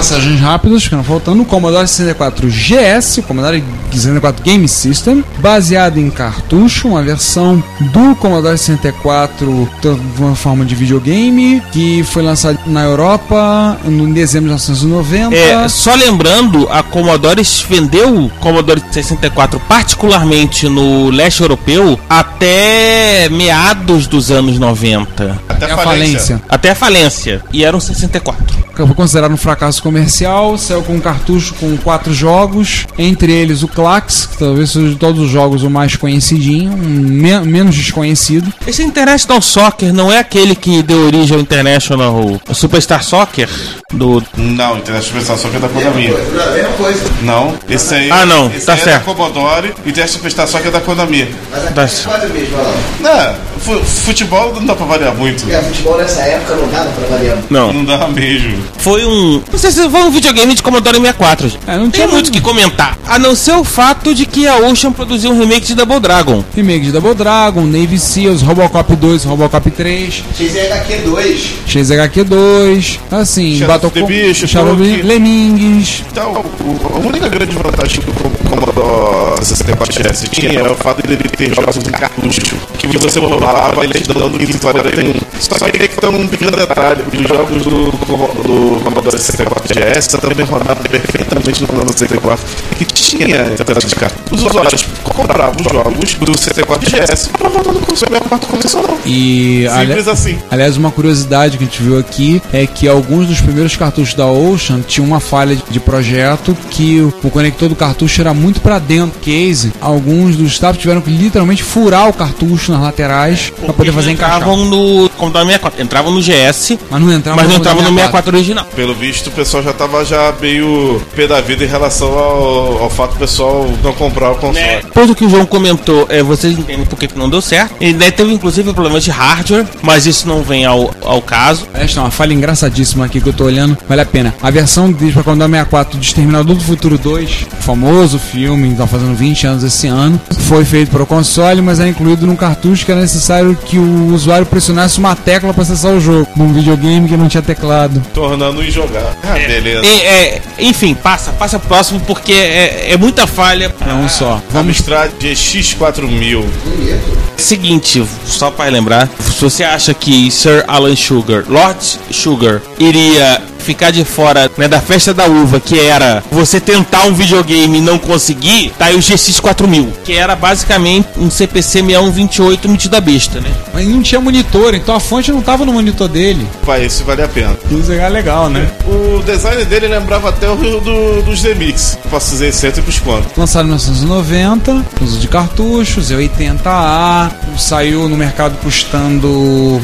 Passagens rápidas, ficando faltando. O Commodore 64 GS, o Commodore 64 Game System, baseado em cartucho, uma versão do Commodore 64 de uma forma de videogame, que foi lançado na Europa em dezembro de 1990. É, só lembrando, a Commodore vendeu o Commodore 64 particularmente no leste europeu até meados dos anos 90. Até É a falência. Até a falência. E era um 64. Foi considerado um fracasso comercial, saiu com um cartucho com quatro jogos, entre eles o Clax, que talvez seja de todos os jogos o mais conhecidinho, um me- menos desconhecido. Esse International Soccer não é aquele que deu origem ao International Superstar Soccer? Do. Não, International Superstar Soccer é da Konami. É a mesma coisa. Não, esse aí, Ah, não, esse tá aí é certo. da Commodore e International Superstar Soccer é da Konami. Mas aqui Tá. é quase o mesmo, olha lá. Não, futebol não dá pra variar muito. É, futebol nessa época não dava pra variar. Não. Não dá mesmo. Foi um. Não sei se foi um videogame de Commodore 64. gente. É, não Tem tinha muito o que comentar. A não ser o fato de que a Ocean produziu um remake de Double Dragon. Remake de Double Dragon, Navy Seals, Robocop 2, Robocop 3, XHQ2. XHQ2, assim, Shadow Battle of the Beast, Shadow. Lemmings. Então, o- a única grande vantagem que o Commodore 64 GS tinha era o fato de ele ter jogos em cartucho, que você rolava ele te dando 1541. Só que tem que ter um pequeno detalhe, os jogos do, do Commodore 64 GS também rodavam perfeitamente no Commodore 64, que tinha entrada de cartucho. Os usuários compravam os jogos do 64 GS para rodar no 64 convencional. E, Simples ali- assim. aliás, uma curiosidade que a gente viu aqui é que alguns dos primeiros cartuchos da Ocean tinham uma falha de- projeto que o, o conector do cartucho era muito para dentro do case. Alguns dos staff tiveram que literalmente furar o cartucho nas laterais para poder fazer encaixar. Entravam no Commodore 64. Entravam no GS, Mas não entrava mas não no entravam no 64. 64 original. Pelo visto, o pessoal já tava já meio pé da vida em relação ao, ao fato do pessoal não comprar o console. Depois do que o João comentou, é, vocês entendem por que que não deu certo. E daí teve inclusive problemas de hardware, mas isso não vem ao, ao caso. Esta é uma falha engraçadíssima aqui que eu tô olhando, vale a pena. A versão deles pra Commodore 64 de Exterminador do Futuro 2, famoso filme, tá fazendo 20 anos esse ano, foi feito para o console, mas é incluído num cartucho que era necessário que o usuário pressionasse uma tecla para acessar o jogo, num videogame que não tinha teclado. Tornando injogável. Ah, beleza. E, é, enfim, passa, passa próximo porque é, é muita falha. É um só. Vamos Amstrad GX4000. Seguinte, só para lembrar, se você acha que Sir Alan Sugar, Lord Sugar, iria ficar de fora né, da festa da uva, que era você tentar um videogame e não conseguir, tá aí o GX4000, que era basicamente um CPC 6128 metido a besta, né? Mas não tinha monitor, então a fonte não tava no monitor dele. Vai, esse vale a pena. Isso é legal, né? O design dele lembrava até o do, dos Zemix. Posso dizer cêntricos quanto. Lançado em 1990, uso de cartuchos, é 80A, saiu no mercado custando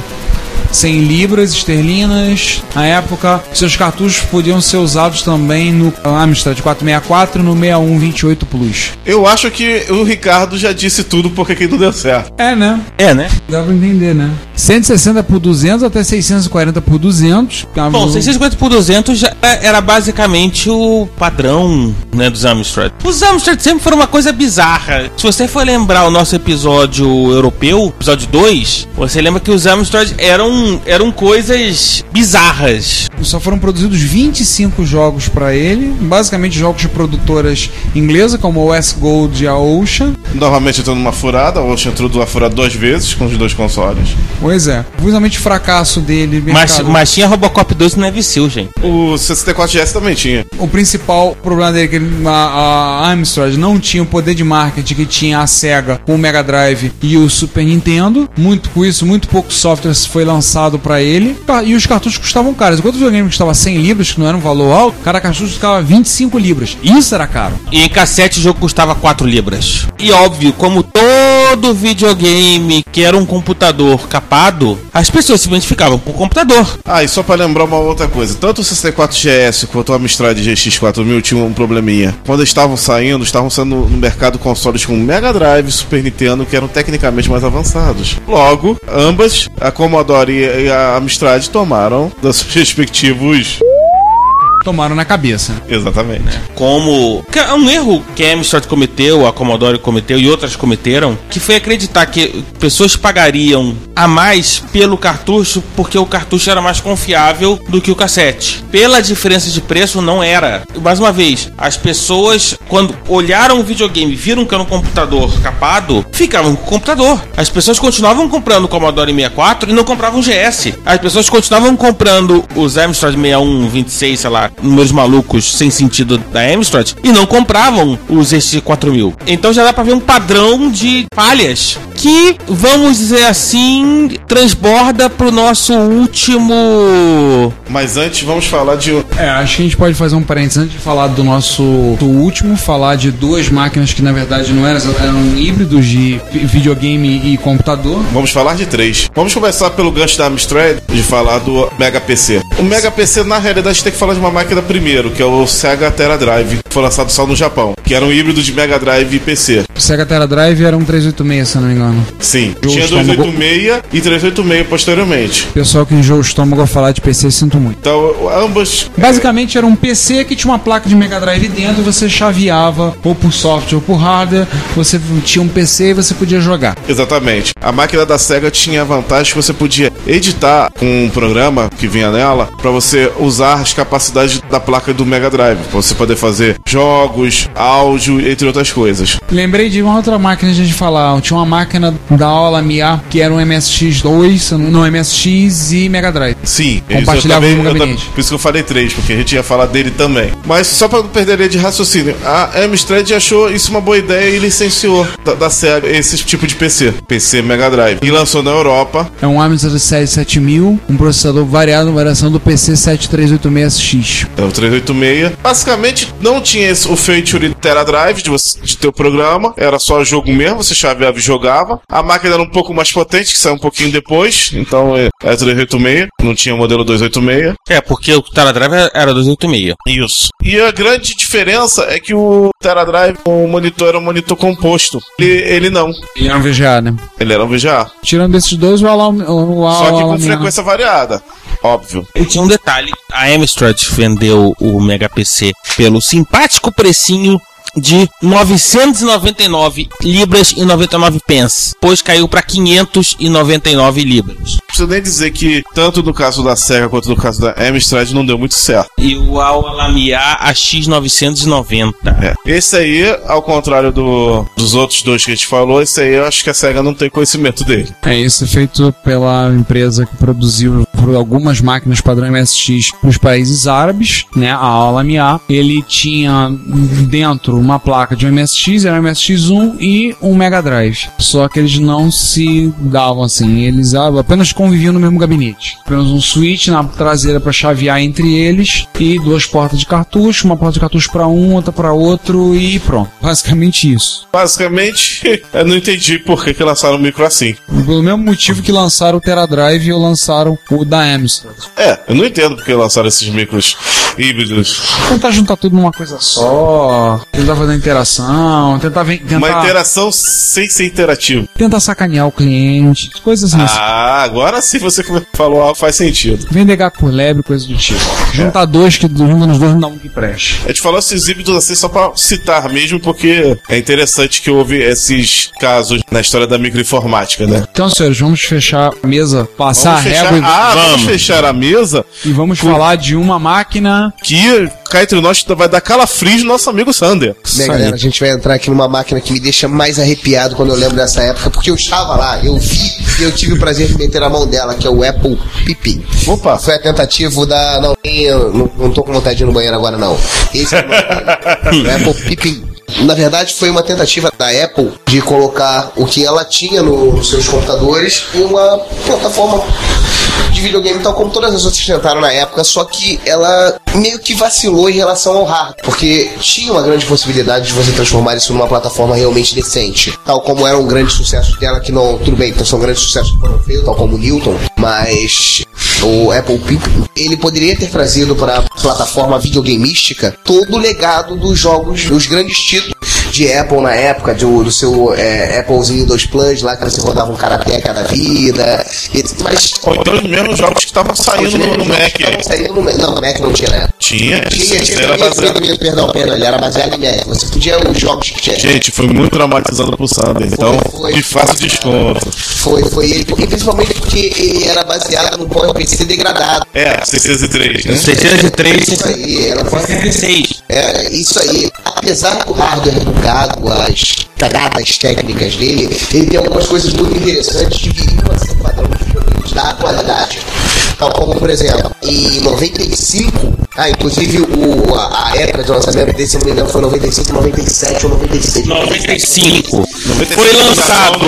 100 libras esterlinas. Na época, seus cartuchos podiam ser usados também no Amstrad 464 e no 6128 Plus. Eu acho que o Ricardo já disse tudo porque que não deu certo. É, né? É, né? Dá pra entender, né? 160 por 200 até 640 por 200. Bom, 650 por 200 já é- era basicamente o padrão né, dos Amstrad. Os Amstrad sempre foram uma coisa bizarra. Se você for lembrar o nosso episódio europeu, episódio 2, você lembra que os Amstrad eram, eram coisas bizarras. Só foram produzidos 25 jogos pra ele, basicamente jogos de produtoras inglesas como a West Gold e a Ocean. Novamente entrou numa furada, o Ocean entrou numa furada duas vezes com os dois consoles. Pois é. Principalmente o fracasso dele. Mas, mercado. mas tinha Robocop 2 no Seal, gente. O 64GS também tinha. O principal problema dele é que ele- a, a Amstrad não tinha o poder de marketing que tinha a Sega com o Mega Drive e o Super Nintendo. Muito com isso, muito pouco software foi lançado pra ele. Ca- E os cartuchos custavam caros. Enquanto o videogame custava 100 libras, que não era um valor alto, cada cartucho custava 25 libras. Isso era caro. E em cassete o jogo custava 4 libras. E óbvio, como todo videogame que era um computador capado, as pessoas se identificavam com o computador. Ah, e só pra lembrar uma outra coisa, tanto o 64GS quanto o Amstrad GX4000 tinham um probleminha. Quando estavam saindo, estavam saindo no mercado consoles com Mega Drive e Super Nintendo, que eram tecnicamente mais avançados. Logo, ambas, a Commodore e a Amstrad, tomaram dos respectivos. Tomaram na cabeça. Exatamente. Como que é um erro que a Amstrad cometeu, a Commodore cometeu e outras cometeram, que foi acreditar que pessoas pagariam a mais pelo cartucho porque o cartucho era mais confiável do que o cassete. Pela diferença de preço não era. Mais uma vez, as pessoas quando olharam o videogame e viram que era um computador capado, ficavam com o computador. As pessoas continuavam comprando o Commodore 64 e não compravam o GS. As pessoas continuavam comprando os Amstrad 61, 26, sei lá, números malucos sem sentido da Amstrad e não compravam os ST4000. Então já dá pra ver um padrão de falhas que, vamos dizer assim, transborda pro nosso último Mas antes, vamos falar de. É, acho que a gente pode fazer um parênteses antes de falar do nosso do último, falar de duas máquinas que na verdade não eram, eram híbridos de videogame e computador. Vamos falar de três. Vamos começar pelo gancho da Amstrad de falar do Mega PC. O Mega PC, na realidade, tem que falar de uma máquina primeiro, que é o Sega Terra Drive, que foi lançado só no Japão, que era um híbrido de Mega Drive e PC. O Sega Terra Drive era um 386, se eu não me engano. Sim, Jogo tinha estômago. 286 e 386 posteriormente. Pessoal que enjoa o estômago a falar de PC, sinto muito. Então, ambas. Basicamente era um PC que tinha uma placa de Mega Drive dentro você chaveava ou por software ou por hardware, você tinha um PC e você podia jogar. Exatamente. A máquina da Sega tinha a vantagem que você podia editar com um programa que vinha nela para você usar as capacidades da placa do Mega Drive, para você poder fazer jogos, áudio, entre outras coisas. Lembrei de uma outra máquina de falar. Tinha uma máquina da Aula Mia que era um MSX2, se eu não MSX e Mega Drive. Sim, Compartilhava isso eu no gabinete. por isso que eu falei três, porque a gente ia falar dele também. Mas só para não perder de raciocínio, a Amstrad achou isso uma boa ideia e licenciou da, da Sega esse tipo de PC, PC Mega Drive, e lançou na Europa. É um Amstrad 77000, um processador variado, variação do PC 7386X. É o 386. Basicamente, não tinha esse, o feature Tera Drive de, você, de ter o programa. Era só jogo mesmo, você chaveava e jogava. A máquina era um pouco mais potente, que saiu um pouquinho depois. Então é, é 386. Não tinha o modelo 286. É, porque o Tera Drive era 286. Isso. E a grande diferença é que o Tera Drive, o monitor era um monitor composto. Ele, ele não. E era um VGA, né? Ele era um VGA. Tirando esses dois, o Aula, Só que com frequência variada. Óbvio. E tinha um detalhe: a Amstrad vendeu o Mega PC pelo simpático precinho de 999 libras e 99 pence, pois caiu para 599 libras. Não preciso nem dizer que, tanto no caso da Sega quanto no caso da Amstrad, não deu muito certo. E o Alamia AX990. É. Esse aí, ao contrário do, dos outros dois que a gente falou, esse aí eu acho que a SEGA não tem conhecimento dele. É isso feito pela empresa que produziu algumas máquinas padrão MSX para os países árabes, né? A Alamia. Ele tinha dentro uma placa de um MSX, era um MSX1 e um Mega Drive. Só que eles não se davam assim, eles apenas conviviam no mesmo gabinete. Apenas um switch na traseira para chavear entre eles e duas portas de cartucho, uma porta de cartucho para um, outra para outro e pronto. Basicamente isso. Basicamente, eu não entendi por que, que lançaram o micro assim. Pelo mesmo motivo que lançaram o Tera Drive ou lançaram o da Amstrad. É, eu não entendo porque lançaram esses micros híbridos. Tentar juntar tudo numa coisa só, tentar fazer interação, tentar, tentar, Uma interação sem ser interativo. tentar sacanear o cliente, coisas assim. Ah, agora sim você falou algo faz sentido. Vender gato por lebre, coisa do tipo. Juntar dois que junta nos dois não dá um que preste. A gente falou esses híbridos assim só pra citar mesmo, porque é interessante que houve esses casos na história da microinformática, né? Então, senhores, vamos fechar a mesa, passar Vamos a fechar, régua ah, vamos. Vamos. fechar a mesa e vamos falar de uma máquina Que cá entre nós vai dar calafrios no nosso amigo Sander. Bem, galera, a gente vai entrar aqui numa máquina que me deixa mais arrepiado quando eu lembro dessa época, porque eu estava lá, eu vi e eu tive o prazer de meter a mão dela, que é o Apple Pipi. Opa. Foi a tentativa da. Não, não, não tô com vontade de ir no banheiro agora, não. Esse é o Apple Pipi. Na verdade, foi uma tentativa da Apple de colocar o que ela tinha no- nos seus computadores em uma plataforma de videogame, tal como todas as outras tentaram na época, só que ela meio que vacilou em relação ao hardware, porque tinha uma grande possibilidade de você transformar isso numa plataforma realmente decente, tal como era um grande sucesso dela, que não, tudo bem, então são grandes sucessos que foram feitos, tal como o Newton, mas o Apple Pimp, ele poderia ter trazido para a plataforma videogameística todo o legado dos jogos, dos grandes títulos de Apple na época, do, do seu é, Applezinho 2 Plus, lá que você rodava um karateca da vida, e- mas Ou então os mesmos jogos que estavam saindo no, no Mac. Estavam saindo no Mac. Não, no Mac não tinha época. Tinha, Tinha, tinha, era tinha, baseado. tinha, perdão, perdão, ele era baseado em Mac. Você podia os jogos que tinha. Gente, foi muito traumatizado pro Sander, então Foi, foi. de fácil desconto. Foi, foi ele, porque, principalmente porque ele era baseado no PowerPC degradado. É, 603, né? 603, Isso aí, era 66. É, isso aí. Apesar do hardware bugado, as cagadas técnicas dele, ele tem algumas coisas muito interessantes que viriam a ser padrão de videogames da atualidade. Tal como, por exemplo, em 95, ah, inclusive o, a, a época de lançamento desse, se não me engano, foi 95, 97 ou 96. 95. Foi lançado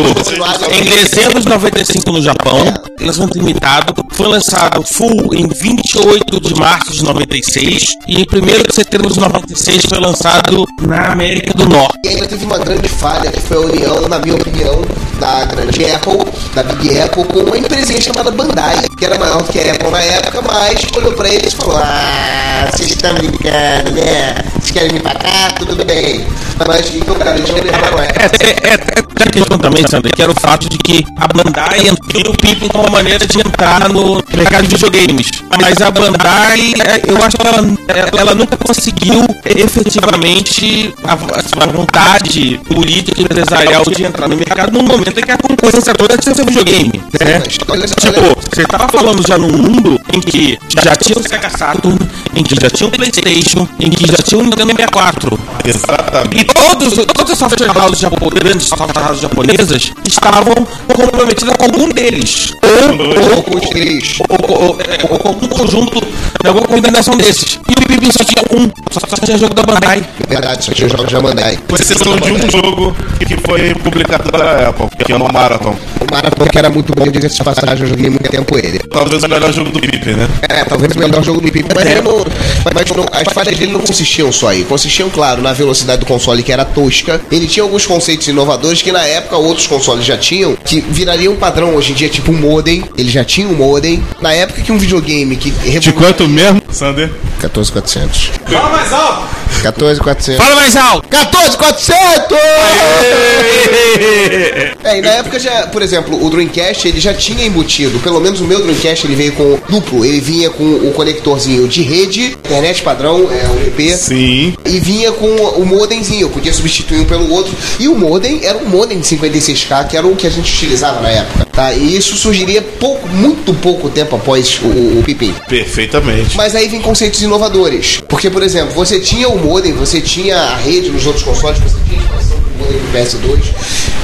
em dezembro de 95 no Japão. Lançamento limitado. Foi lançado full em 28 de março de 96. E em 1 de setembro de 96 foi lançado na América do Norte. E ainda teve uma grande falha, que foi a união, na minha opinião, da grande Apple, da Big Apple, com uma empresinha chamada Bandai, que era maior do que a Apple na época, mas olhou pra eles e falou: Ah, vocês estão brincando, né? Vocês querem pra cá? Tudo bem. Mas então, cara, eles não levaram a É, é, é, é a questão também, Sandra, que era o fato de que a Bandai entrou o Pippin como uma maneira de entrar no mercado de videogames. Mas a Bandai, é, eu acho que ela, ela nunca conseguiu efetivamente a, a vontade política e empresarial de entrar no mercado no momento em que a concorrência toda tinha seu videogame. Né? Tipo, você tava falando já num mundo em que já tinha o Sega Saturn, em que já tinha o Playstation, em que já tinha o Nintendo 64. Exatamente. E todos, todas as software houses japo- grandes software houses japonesas estavam comprometidas com algum deles. Ou, ou, com os três. ou, ou, é, ou com algum conjunto, alguma combinação desses. E o Pipi só tinha um, só, só tinha jogo da Bandai. Verdade, só tinha jogos da Bandai. Com exceção de um jogo que foi publicado pela Apple, que é o Marathon. O Marathon, que era muito bom, diga-se de passagem, eu joguei muito tempo ele. Talvez o melhor jogo do Pipe, né? É, talvez o melhor jogo do Pipi, mas, ele não, mas não- as falhas dele não consistiam só aí. Consistiam, claro, na velocidade do console, que era tosca. Ele tinha alguns conceitos inovadores que na época outros consoles já tinham, que virariam um padrão hoje em dia, tipo um modem. Ele já tinha um modem. Na época que um videogame que De quanto mesmo, Sander? 14400. Fala mais alto! 14400. Fala mais alto! 14400! É, e na época já, por exemplo, o Dreamcast ele já tinha embutido, pelo menos o meu Dreamcast ele veio com duplo, ele vinha com o conectorzinho de rede, internet padrão, é o IP, Sim. e vinha com o modemzinho, eu podia substituir um pelo outro, e o modem era um modem de 56k, que era o que a gente utilizava na época, tá? E isso surgiria pouco, muito pouco tempo após o, o, o Pipim. Perfeitamente. Mas aí vem conceitos inovadores. Porque, por exemplo, você tinha o modem, você tinha a rede nos outros consoles, você tinha pro modem do PS2,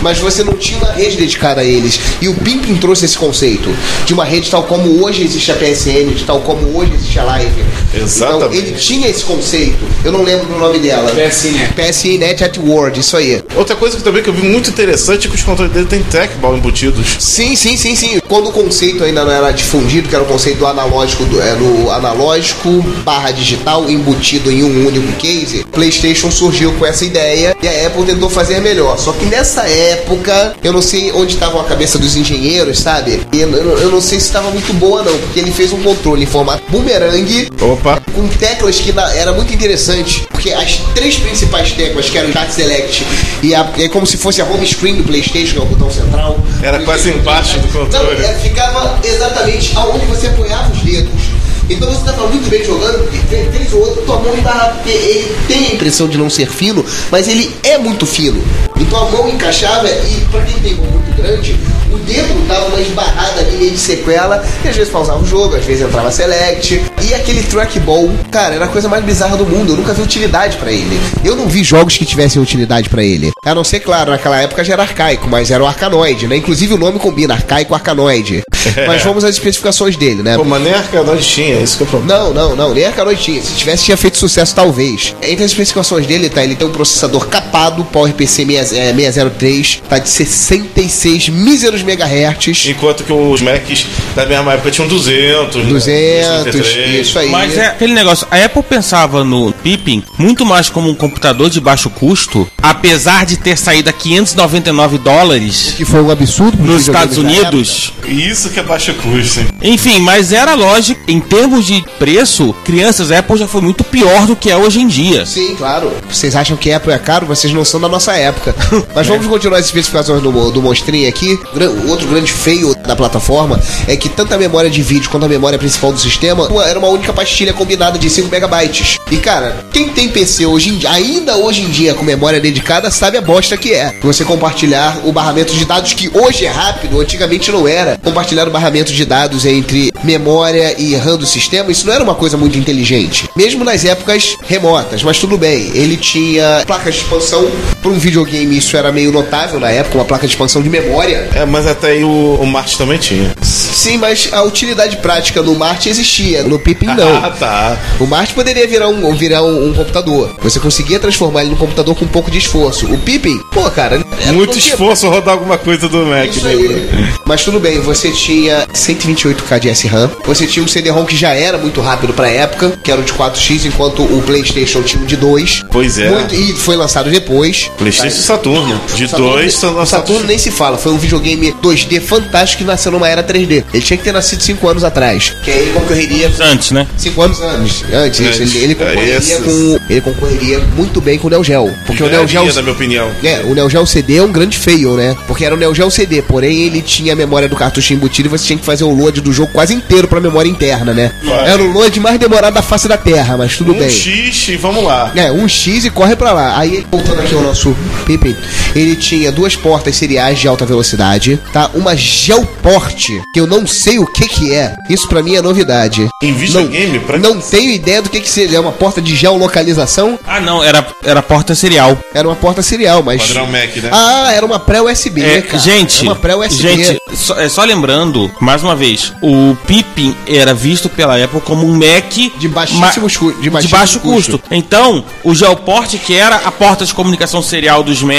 mas você não tinha uma rede dedicada a eles. E o Pimpin trouxe esse conceito de uma rede tal como hoje existe a PSN, de tal como hoje existe a Live. Exatamente. Então, ele tinha esse conceito. Eu não lembro do nome dela. PSNet. PSNet at Word, isso aí. Outra coisa que também que eu vi muito interessante é que os controles dele tem trackball embutidos. Sim, sim, sim, sim. Quando o conceito ainda não era difundido, que era o conceito do analógico, do, é, do analógico barra digital embutido em um único case, PlayStation surgiu com essa ideia e a Apple tentou fazer melhor. Só que nessa época, eu não sei onde estava a cabeça dos engenheiros, sabe? E eu, eu- eu não sei se estava muito boa não, porque ele fez um controle em formato boomerang Opa. Com teclas que na- era muito interessante, porque as três principais teclas, que eram o Chat Select e, a, e como se fosse a home screen do PlayStation, que é o botão central. Era quase embaixo do controle. Não, é, ficava exatamente aonde você apoiava os dedos. Então você estava muito bem jogando, e ve- vez ou outra tua mão estava. Ele tem a impressão de não ser fino, mas ele é muito fino. Então a mão encaixava e pra quem tem mão muito grande, o dedo dava uma esbarrada ali meio de sequela, e às vezes pausava o jogo, às vezes entrava select. E aquele trackball, cara, era a coisa mais bizarra do mundo. Eu nunca vi utilidade pra ele. Eu não vi jogos que tivessem utilidade pra ele. A não ser, claro, naquela época já era arcaico, mas era o arcanoide, né? Inclusive o nome combina, arcaico arcanoide. mas vamos às especificações dele, né? Pô, mas nem Arcanoide tinha, isso que eu problema. Não, não, não, nem Arcanoid tinha. Se tivesse, tinha feito sucesso, talvez. Entre as especificações dele, tá? Ele tem um processador capado, PowerPC 603, tá? De 66 míseros megahertz. Enquanto que os Macs da mesma época tinham 200. né? 200, 233. isso aí. Mas é aquele negócio, a Apple pensava no Pippin muito mais como um computador de baixo custo, apesar de ter saído a 599 dólares Que foi um absurdo nos Estados Unidos. Isso que é baixo custo, hein? Enfim, mas era lógico, em termos de preço, crianças, a Apple já foi muito pior do que é hoje em dia. Sim, claro. Vocês acham que Apple é caro? Vocês não são da nossa época. Mas vamos continuar as especificações do, do monstrinho aqui. Outro grande feio da plataforma é que tanto a memória de vídeo quanto a memória principal do sistema uma- era uma única pastilha combinada de 5 megabytes. E cara, quem tem PC hoje em ainda hoje em dia com memória dedicada, sabe a bosta que é. Você compartilhar o barramento de dados que hoje é rápido, antigamente não era. Compartilhar o barramento de dados entre memória e RAM do sistema, isso não era uma coisa muito inteligente. Mesmo nas épocas remotas, mas tudo bem. Ele tinha placas de expansão. Para um videogame isso era meio notável na época, uma placa de expansão de memória. É, mas até aí o, o Marte também tinha. Sim, mas a utilidade prática no Marte existia, no Pippin não. Ah, tá. O Marte poderia virar um, virar um, um computador. Você conseguia transformar ele num computador com um pouco de esforço. O Pippin, pô, cara, Muito tinha- esforço rodar alguma coisa do Mac, Isso né? Mas tudo bem, você tinha 128K de SRAM, você tinha um CD-ROM que já era muito rápido pra época, que era o de 4x, enquanto o PlayStation tinha um de 2. Pois é. Muito- e foi lançado depois. PlayStation e Saturno. De Saturno- dois, lançados. Saturno nem se fala, foi um videogame 2D fantástico que nasceu numa era 3D. Ele tinha que ter nascido 5 anos atrás. Que aí ele concorreria Antes, né? 5 anos antes, antes, isso, ele, ele É, concorreria esses- com. Ele concorreria muito bem com o Neo Geo. Porque o Neo Geo. Na minha opinião. É, o Neo Geo CD é um grande fail, né? Porque era o Neo Geo CD, porém ele tinha a memória do cartucho embutido e você tinha que fazer o load do jogo quase inteiro pra memória interna, né? Vai. Era o load mais demorado da face da Terra, mas tudo Um bem. X e vamos lá. É, um X e corre pra lá. Aí, voltando aqui ao nosso Ele tinha duas portas seriais de alta velocidade, tá? Uma Geoport, que eu não sei o que que é. Isso pra mim é novidade. Em videogame, não, pra- não tenho ideia do que que seria. É uma porta de geolocalização? Ah, não, era, era porta serial. Era uma porta serial, mas... Padrão Mac, né? Ah, era uma pré-USB, É, cara. gente, Era uma pré-USB. gente, só, é, só lembrando, mais uma vez, o Pippin era visto pela Apple como um Mac De baixíssimos cu- de de baixíssimo baixo custo. custo. Então, o Geoport, que era a porta de comunicação serial dos Mac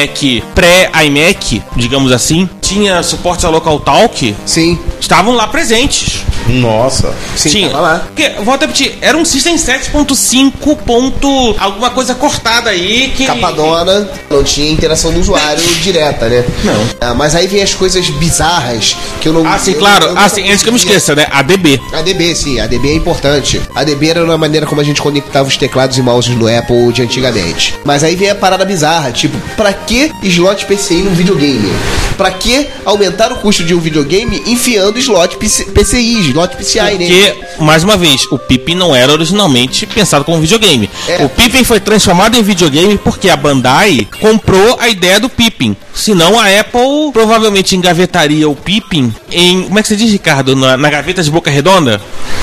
pré-iMac, digamos assim, tinha suporte a Local Talk, Sim, estavam lá presentes. Nossa. sim, Tinha. tava lá. Porque, volto a repetir, era um System 7.5. ponto- alguma coisa cortada aí que. Capadona, não tinha interação do usuário direta, né? Não. Ah, mas aí vem as coisas bizarras que eu não. Ah, sim, eu- claro. eu Ah, nunca sim, antes que eu me esqueça, né? ADB. ADB, sim, ADB é importante. ADB era uma maneira como a gente conectava os teclados e mouses no Apple de antigamente. Mas aí vem a parada bizarra, tipo, pra que slot PCI num videogame? Pra que aumentar o custo de um videogame enfiando slot PC, PCI, slot PCI nele? Porque, mais uma vez, o Pippin não era originalmente pensado como videogame. É. O Pippin foi transformado em videogame porque a Bandai comprou a ideia do Pippin. Senão a Apple provavelmente engavetaria o Pippin em. Como é que você diz, Ricardo? Na, na gaveta de boca redonda?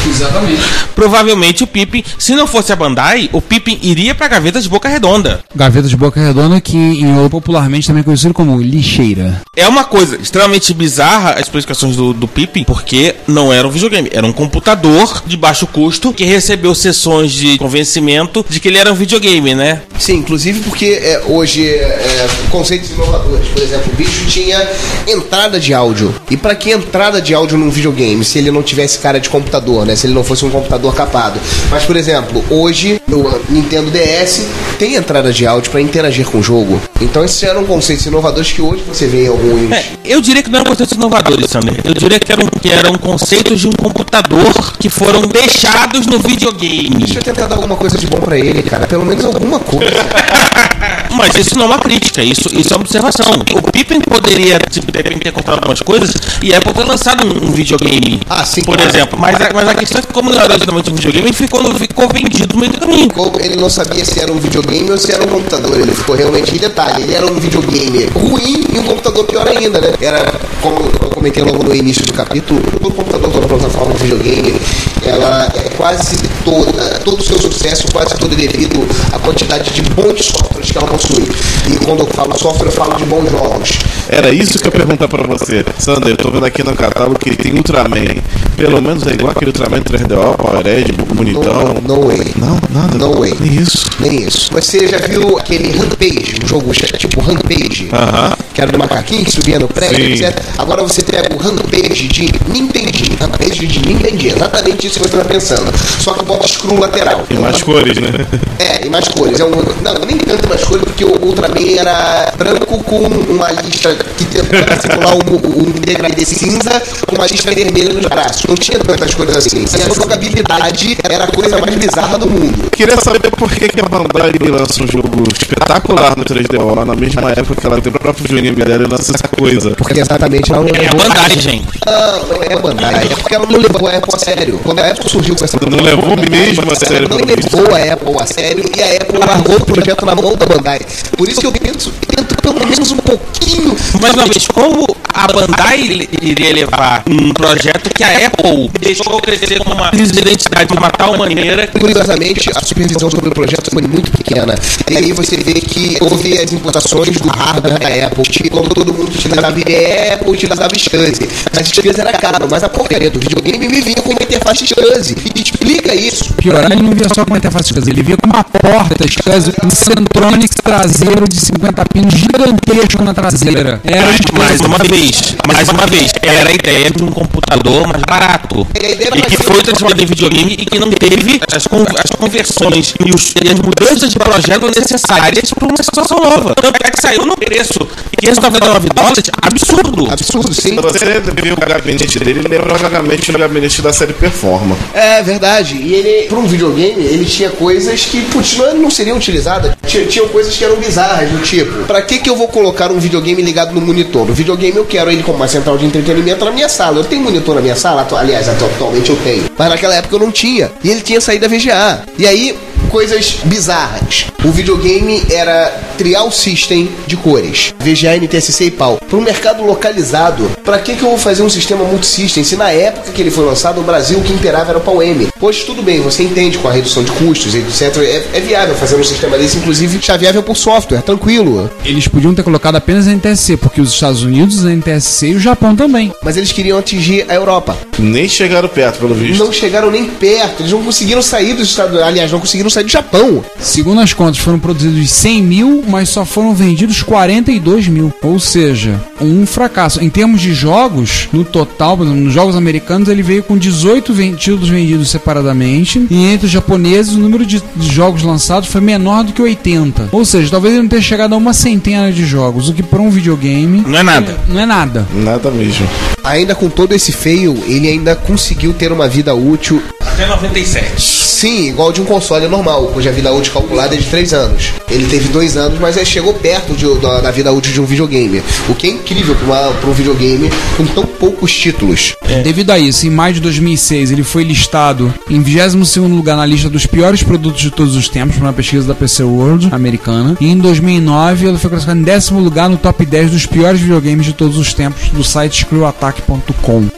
Exatamente. Provavelmente o Pippin, se não fosse a Bandai, o Pippin iria pra gaveta de boca redonda. Gaveta de boca redonda, que em, popularmente também conhecido como lixeira. É uma coisa extremamente bizarra as explicações do, do Pippin, porque não era um videogame, era um computador de baixo custo que recebeu sessões de convencimento de que ele era um videogame, né? Sim, inclusive porque é, hoje é, é, conceitos inovadores. Por exemplo, o bicho tinha entrada de áudio. E pra que entrada de áudio num videogame se ele não tivesse cara de computador, né? Se ele não fosse um computador capado. Mas, por exemplo, hoje o Nintendo DS tem entrada de áudio pra interagir com o jogo. Então esses eram conceitos inovadores que hoje você vê em alguns. É, eu diria que não eram conceitos inovadores, Sander. Eu diria que eram, que eram conceitos de um computador que foram deixados no videogame. Deixa eu tentar dar alguma coisa de bom pra ele, cara. Pelo menos alguma coisa. mas isso não é uma crítica, isso, isso é uma observação. O Pippen poderia, tipo, de repente, ter comprado algumas coisas e a Apple ter lançado um, um videogame. Ah, sim, Por claro. exemplo. Mas a, mas a questão é que, como não era exatamente um videogame, ficou, ficou vendido no meio do caminho. Ele não sabia se era um videogame ou se era um computador. Ele ficou realmente em detalhe. Ele era um videogame ruim e um computador pior ainda, né? Era, como eu comentei logo no início do capítulo, todo computador, toda plataforma de videogame, ela é quase toda, todo o seu sucesso, quase todo devido à quantidade de bons softwares que ela possui. E quando eu falo software, eu falo de bons jogos. Era isso que eu perguntar pra você. Sander, eu tô vendo aqui no catálogo que tem Ultraman. Pelo menos é igual aquele Ultraman 3DO, Powerhead, bonitão. No, no way. Não, nada. No way. Nem isso. Nem isso. Você já viu aquele Rampage, um jogo tipo Rampage? Aham. que era do macaquinho que subia no prédio, Sim. etc. Agora você pega o Rampage de Nintendo, Rampage de Nintendo, exatamente isso que você está pensando. Só que bota screw lateral. E mais cores, né? É, e mais cores. É um, não, nem tanto mais cores, porque o Ultraman era branco com uma lista que tentava simular um, um degradê cinza com uma lista vermelha nos braços. Não tinha tantas cores assim. E a jogabilidade era a coisa mais bizarra do mundo. Queria saber por que, que a Bandai lança um jogo espetacular no 3DO lá na mesma época que ela tem o próprio videogame dela e lança essa coisa. Porque exatamente ela não É a levou. bandagem. Não, não é Bandai. É porque ela não levou a Apple a sério. Quando a Apple surgiu com essa Não levou mesmo a sério, Não levou a Apple a sério e a Apple largou o projeto na mão da Bandai. Por isso que eu tento, tento pelo menos um pouquinho. Mais uma vez, como a Bandai iria levar um projeto que a Apple deixou crescer como uma crise de identidade de uma tal maneira Curiosamente, a supervisão sobre o projeto foi muito pequena. E aí você vê que houve as implantações do hardware da Apple. Tipo, quando todo mundo utilizava IDE, Apple utilizava SCSI. Mas SCSI era caro, mas a porcaria do videogame me vinha com uma interface. E explica isso. Pior, ele não via só com a interface SCSI, ele via com uma porta SCSI, um Centronics traseiro de 50 pinos gigantesco na traseira. Era mais uma vez, mais uma vez, era a ideia de um computador mais barato. E ideia era E que mais- foi transformado em videogame e que não teve as, con- as conversões e, os- e as mudanças de projeto necessárias para uma situação nova. Tanto é que saiu no preço. 599 dólares, absurdo. Absurdo, sim. Se você vê o gabinete dele, ele lembra vagamente o gabinete da série Performa. É verdade. E ele, para um videogame, ele tinha coisas que, putz, não, não seriam utilizadas. Tinha, tinham coisas que eram bizarras, do tipo, pra que que eu vou colocar um videogame ligado no monitor? O videogame eu quero ele como uma central de entretenimento na minha sala. Eu tenho monitor na minha sala, aliás, atu- atualmente eu tenho. Mas naquela época eu não tinha. E ele tinha saído da VGA. E aí, coisas bizarras. O videogame era trial system de cores. VGA, NTSC e pau. Para um mercado localizado, pra que que eu vou fazer um sistema multisystem se na época que ele foi lançado no Brasil o que imperava era o pau M? Hoje tudo bem, você entende com a redução de custos, etc. É, é viável fazer um sistema desse, inclusive está viável por software, tranquilo. Eles podiam ter colocado apenas a NTSC, porque os Estados Unidos, a NTSC e o Japão também. Mas eles queriam atingir a Europa. Nem chegaram perto, pelo visto. Não chegaram nem perto, eles não conseguiram sair dos Estados Unidos, aliás, não conseguiram sair do Japão. Segundo as contas, foram produzidos 100 mil, mas só foram vendidos 42 mil. Ou seja, um fracasso. Em termos de jogos, no total, por exemplo, nos jogos americanos, ele veio com 18 ven- títulos vendidos separadamente. E entre os japoneses, o número de, de jogos lançados foi menor do que 80. Ou seja, talvez ele não tenha chegado a uma centena de jogos, o que para um videogame Não é nada. não é nada. Nada mesmo. Ainda com todo esse fail, ele ainda conseguiu ter uma vida útil Até 97. Sim, igual de um console normal, cuja vida útil calculada é de 3 anos. Ele teve 2 anos, mas aí chegou perto de- da, da vida útil de um videogame. O que é incrível para um videogame com tão poucos títulos. Devido a isso, em maio de 2006, ele foi listado em 22º lugar na lista dos piores produtos de todos os tempos, por uma pesquisa da PC World americana. E em 2009, ele foi classificado em décimo lugar no top 10 dos piores videogames de todos os tempos do site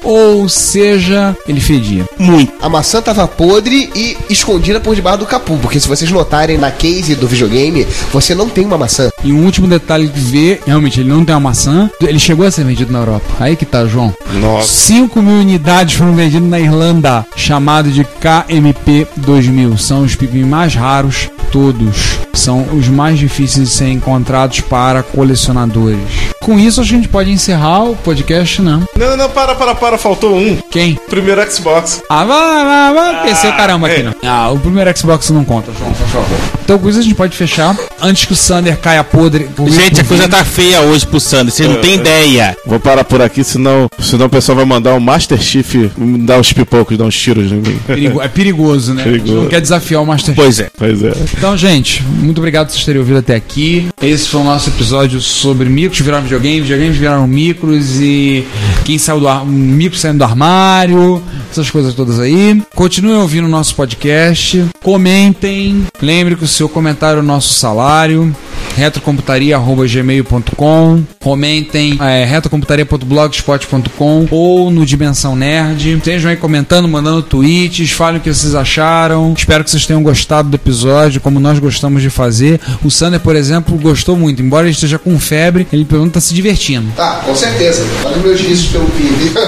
Ou seja, ele fedia. Muito. A maçã tava podre e escondida por debaixo do capô, porque se vocês notarem na case do videogame, você não tem uma maçã. E um último detalhe que vê, realmente, ele não tem uma maçã. Ele chegou a ser vendido na Europa. Aí que tá, João. Nossa. 5 mil unidades foram vendidas na Irlanda, chamado de KMP 2000. São os pipim mais raros, todos. São os mais difíceis de serem encontrados para colecionadores. Com isso a gente pode encerrar o podcast, né? Não, não, não, para, para, para, faltou um. Quem? Primeiro Xbox. Ah, vai, vai, vai. PC caramba aqui, é. não. Ah, o primeiro Xbox não conta, João, por favor. Então com isso a gente pode fechar. Antes que o Sander caia podre. Gente, a coisa tá feia hoje pro Sander, vocês não têm ideia. Vou parar por aqui, senão, senão o pessoal vai mandar um Master Chief dar uns pipocos, dar uns tiros em mim. Perigo- é perigoso, né? Perigoso. não quer desafiar o Master Pois é. Pois é. Então, gente, muito obrigado por vocês terem ouvido até aqui. Esse foi o nosso episódio sobre micros viraram videogame, videogames viraram micros e quem saiu do ar, um micro saindo do armário, essas coisas todas aí. Continuem ouvindo o nosso podcast, comentem, lembre que o seu comentário é o nosso salário. retrocomputaria.gmail.com Comentem é, retrocomputaria.blogspot.com ou no Dimensão Nerd. Estejam aí comentando, mandando tweets, falem o que vocês acharam. Espero que vocês tenham gostado do episódio, como nós gostamos de fazer. O Sander, por exemplo, gostou muito. Embora ele esteja com febre, ele menos tá se divertindo. Tá, com certeza. Olha meus riscos pelo Pimp.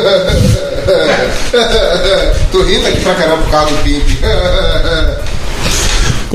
Tô rindo aqui pra caramba por causa do Pimp.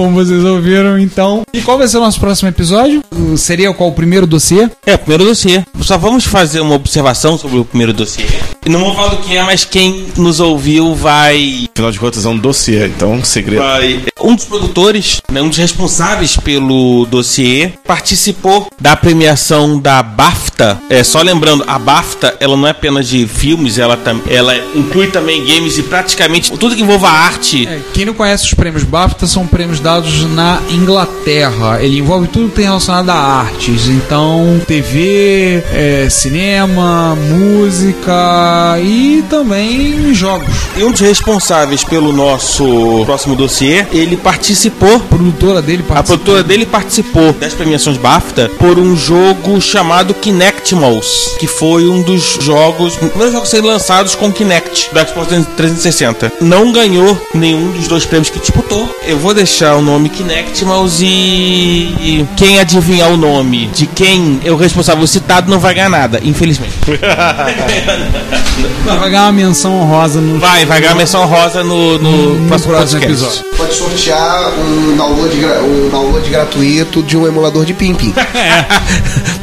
Como vocês ouviram, então. E qual vai ser o nosso próximo episódio? Seria qual o primeiro dossiê? É, o primeiro dossiê. Só vamos fazer uma observação sobre o primeiro dossiê. E não vou falar do que é, mas quem nos ouviu vai. Afinal de contas, é um dossiê, então um segredo. vai... Um dos produtores, né, um dos responsáveis pelo dossiê, participou da premiação da BAFTA. É, só lembrando, a BAFTA ela não é apenas de filmes, ela, tam- ela inclui também games e praticamente tudo que envolva arte. É, quem não conhece os prêmios BAFTA são prêmios dados na Inglaterra. Ele envolve tudo que tem relacionado a artes. Então, TV, é, cinema, música e também jogos. E um dos responsáveis pelo nosso próximo dossiê, ele participou A produtora dele A participa. produtora dele participou das premiações BAFTA por um jogo chamado Kinectimals, que foi um dos jogos, um dos jogos a serem lançados com Kinect do Xbox 360. Não ganhou nenhum dos dois prêmios que disputou. Eu vou deixar o nome Kinectimals e, e quem adivinhar o nome de quem é o responsável citado não vai ganhar nada, infelizmente. Vai ganhar uma menção honrosa no Vai, vai ganhar menção rosa no, no, no próximo próximo episódio. Pode sortear um download, um download gratuito de um emulador de Pimp.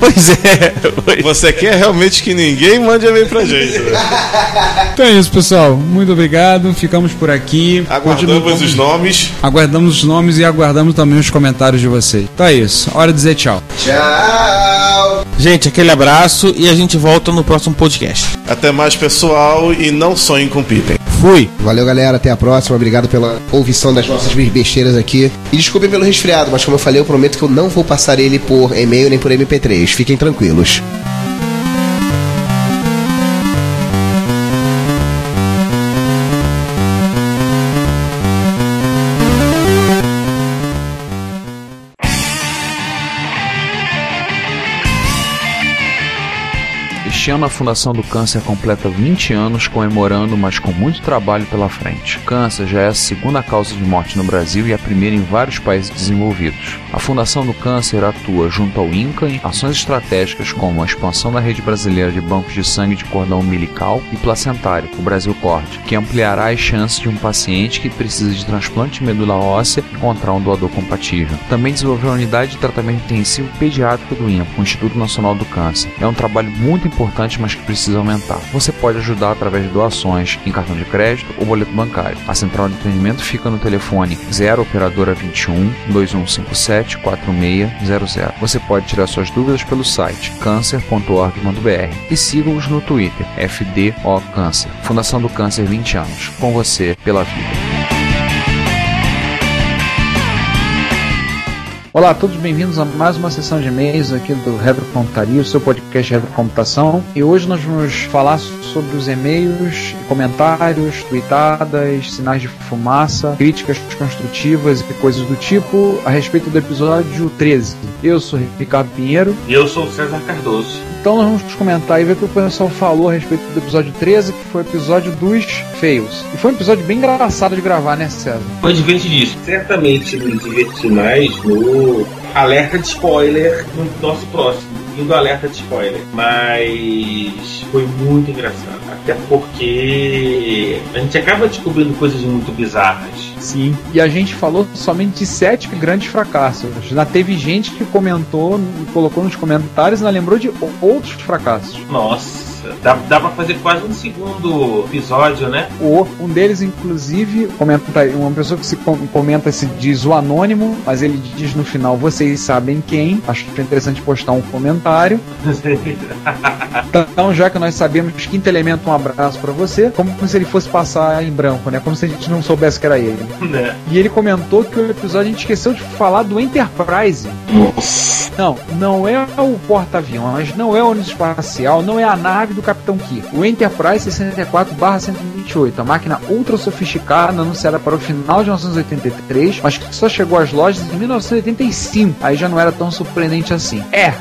Pois é. Você quer realmente que ninguém mande e-mail pra gente. né? Então é isso, pessoal. Muito obrigado. Ficamos por aqui. Aguardamos Continuamos- os nomes. Aguardamos os nomes e aguardamos também os comentários de vocês. Então é isso. Hora de dizer tchau. Tchau! Gente, aquele abraço e a gente volta no próximo podcast. Até mais, pessoal, e não sonhem com Pippen. Fui! Valeu, galera. Até a próxima. Obrigado pela ouvição das nossas besteiras aqui. E desculpem pelo resfriado, mas como eu falei, eu prometo que eu não vou passar ele por e-mail nem por MP3. Fiquem tranquilos. Este ano a Fundação do Câncer completa 20 anos comemorando, mas com muito trabalho pela frente. Câncer já é a segunda causa de morte no Brasil e a primeira em vários países desenvolvidos. A Fundação do Câncer atua junto ao INCA em ações estratégicas como a expansão da rede brasileira de bancos de sangue de cordão umbilical e placentário, o Brasil Corte, que ampliará as chances de um paciente que precisa de transplante de medula óssea encontrar um doador compatível. Também desenvolveu a unidade de tratamento intensivo pediátrico do INCA, o Instituto Nacional do Câncer. É um trabalho muito importante, mas que precisa aumentar. Você pode ajudar através de doações em cartão de crédito ou boleto bancário. A central de atendimento fica no telefone 0 operadora 21 2157 4600. Você pode tirar suas dúvidas pelo site cancer.org.br e siga-os no Twitter FDO Câncer. Fundação do Câncer 20 anos. Com você pela vida. Olá a todos, bem-vindos a mais uma sessão de e-mails aqui do Retrocomputaria, o seu podcast de retrocomputação. E hoje nós vamos falar sobre os e-mails, comentários, tweetadas, sinais de fumaça, críticas construtivas e coisas do tipo a respeito do episódio 13. Eu sou Ricardo Pinheiro. E eu sou o César Cardoso. Então nós vamos comentar e ver o que o pessoal falou a respeito do episódio 13, que foi o episódio dos fails. E foi um episódio bem engraçado de gravar, né, César? Foi divertidíssimo. Certamente me diverti mais no alerta de spoiler no nosso próximo. seguindo o alerta de spoiler. Mas foi muito engraçado. Até porque a gente acaba descobrindo coisas muito bizarras. Sim. E a gente falou somente de sete grandes fracassos. Já teve gente que comentou, colocou nos comentários e lembrou de outros fracassos. Nossa, dá, dá pra fazer quase um segundo episódio, né? O, um deles, inclusive, comenta, uma pessoa que se com- comenta se diz o anônimo, mas ele diz no final, vocês sabem quem. Acho que é interessante postar um comentário. Então, já que nós sabemos quinto elemento, um abraço pra você, como se ele fosse passar em branco, né? Como se a gente não soubesse que era ele. né? E ele comentou que o episódio a gente esqueceu de falar do Enterprise. Não, não é o porta-aviões, não é o ônibus espacial, não é a nave do Capitão Kirk. O Enterprise 64-128, a máquina ultra sofisticada anunciada para o final de 1983, mas que só chegou às lojas em 1985. Aí já não era tão surpreendente assim. É,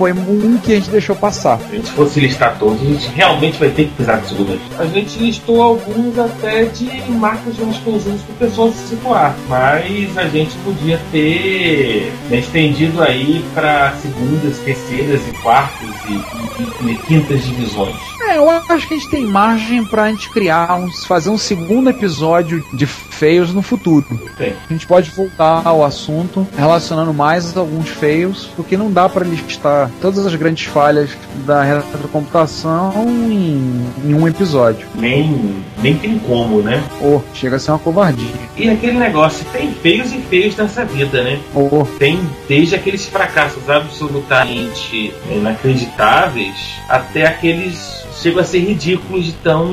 foi um que a gente deixou passar. Se a gente fosse listar todos, a gente realmente vai ter que precisar de segunda vez. A gente listou alguns até de marcas mais conjuntos para o pessoal se situar. Mas a gente podia ter estendido aí para segundas, terceiras e quartas e, e- e quintas divisões. É, eu acho que a gente tem margem pra gente criar, um, fazer um segundo episódio de feios no futuro. Tem. A gente pode voltar ao assunto, relacionando mais alguns feios, porque não dá pra listar todas as grandes falhas da retrocomputação em, em um episódio. Nem, nem tem como, né? Ou chega a ser uma covardia. E aquele negócio, tem feios e feios nessa vida, né? Ou Tem desde aqueles fracassos absolutamente inacreditáveis até aqueles chegam a ser ridículos de tão.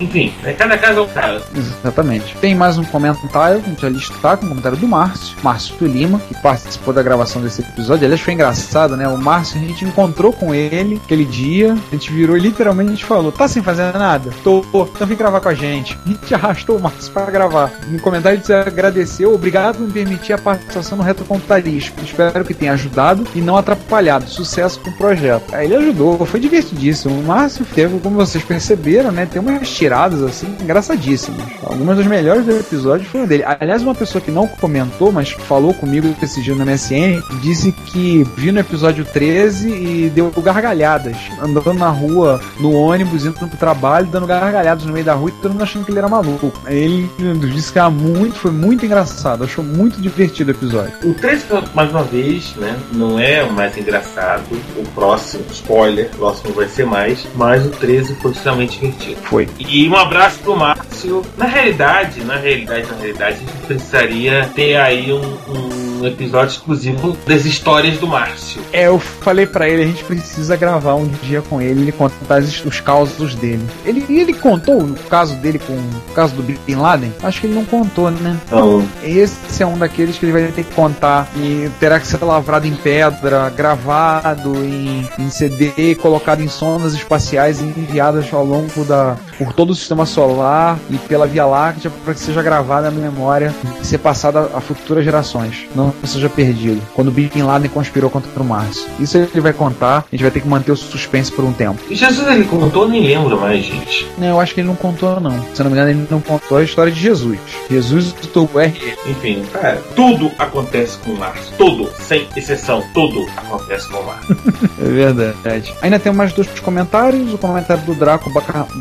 Enfim, né? cada caso é um caso. Exatamente. Tem mais um comentário que a gente listar, com o comentário do Márcio, Márcio Lima, que participou da gravação desse episódio. Aliás, foi engraçado, né? O Márcio, a gente encontrou com ele aquele dia, a gente virou e literalmente a gente falou: tá sem fazer nada? Tô, então vem gravar com a gente. A gente arrastou o Márcio para gravar. No comentário gente agradeceu, obrigado por me permitir a participação no Retrocomputarismo. Espero que tenha ajudado e não atrapalhado. Sucesso com o projeto. Aí ele ajudou, foi divertidíssimo. O Márcio teve, como vocês perceberam, né? Tem umas tiradas assim engraçadíssimas. Algumas das melhores do episódio foram dele. Aliás, uma pessoa que não comentou, mas falou comigo esse dia no MSN, disse que viu no episódio 13 e deu gargalhadas. Andando na rua, no ônibus, indo pro trabalho, dando gargalhadas no meio da rua e todo mundo achando que ele era maluco. Ele disse que era muito, foi muito engraçado. Achou muito divertido o episódio. O 13, mais uma vez, né? Não é o mais engraçado. O próximo, spoiler, o próximo vai ser mais. Mas o 13 foi extremamente divertido. Foi. E um abraço pro Márcio. Na realidade, na realidade, na realidade, a gente precisaria ter aí um, um episódio exclusivo das histórias do Márcio. É, eu falei pra ele, a gente precisa gravar um dia com ele, ele contar as- os causos dele. Ele, ele contou o caso dele com o caso do Bin Laden? Acho que ele não contou, né? Então, Esse é um daqueles que ele vai ter que contar e terá que ser lavrado em pedra, gravado em, em CD, colocado em sondas espaciais e enviadas ao longo da por todo o sistema solar e pela Via Láctea para que seja gravada na memória e ser passada a futuras gerações, não seja perdido. Quando o Bin Laden conspirou contra o Márcio. Isso ele vai contar, a gente vai ter que manter o suspense por um tempo. e Jesus ele contou, nem lembro mais, gente. Não, eu acho que ele não contou não. Se não me engano, ele não contou a história de Jesus. Jesus do R Enfim, cara, tudo acontece com o Márcio. Tudo, sem exceção, tudo acontece com o Márcio. É verdade. Ainda tem mais dois comentários. O comentário do Draco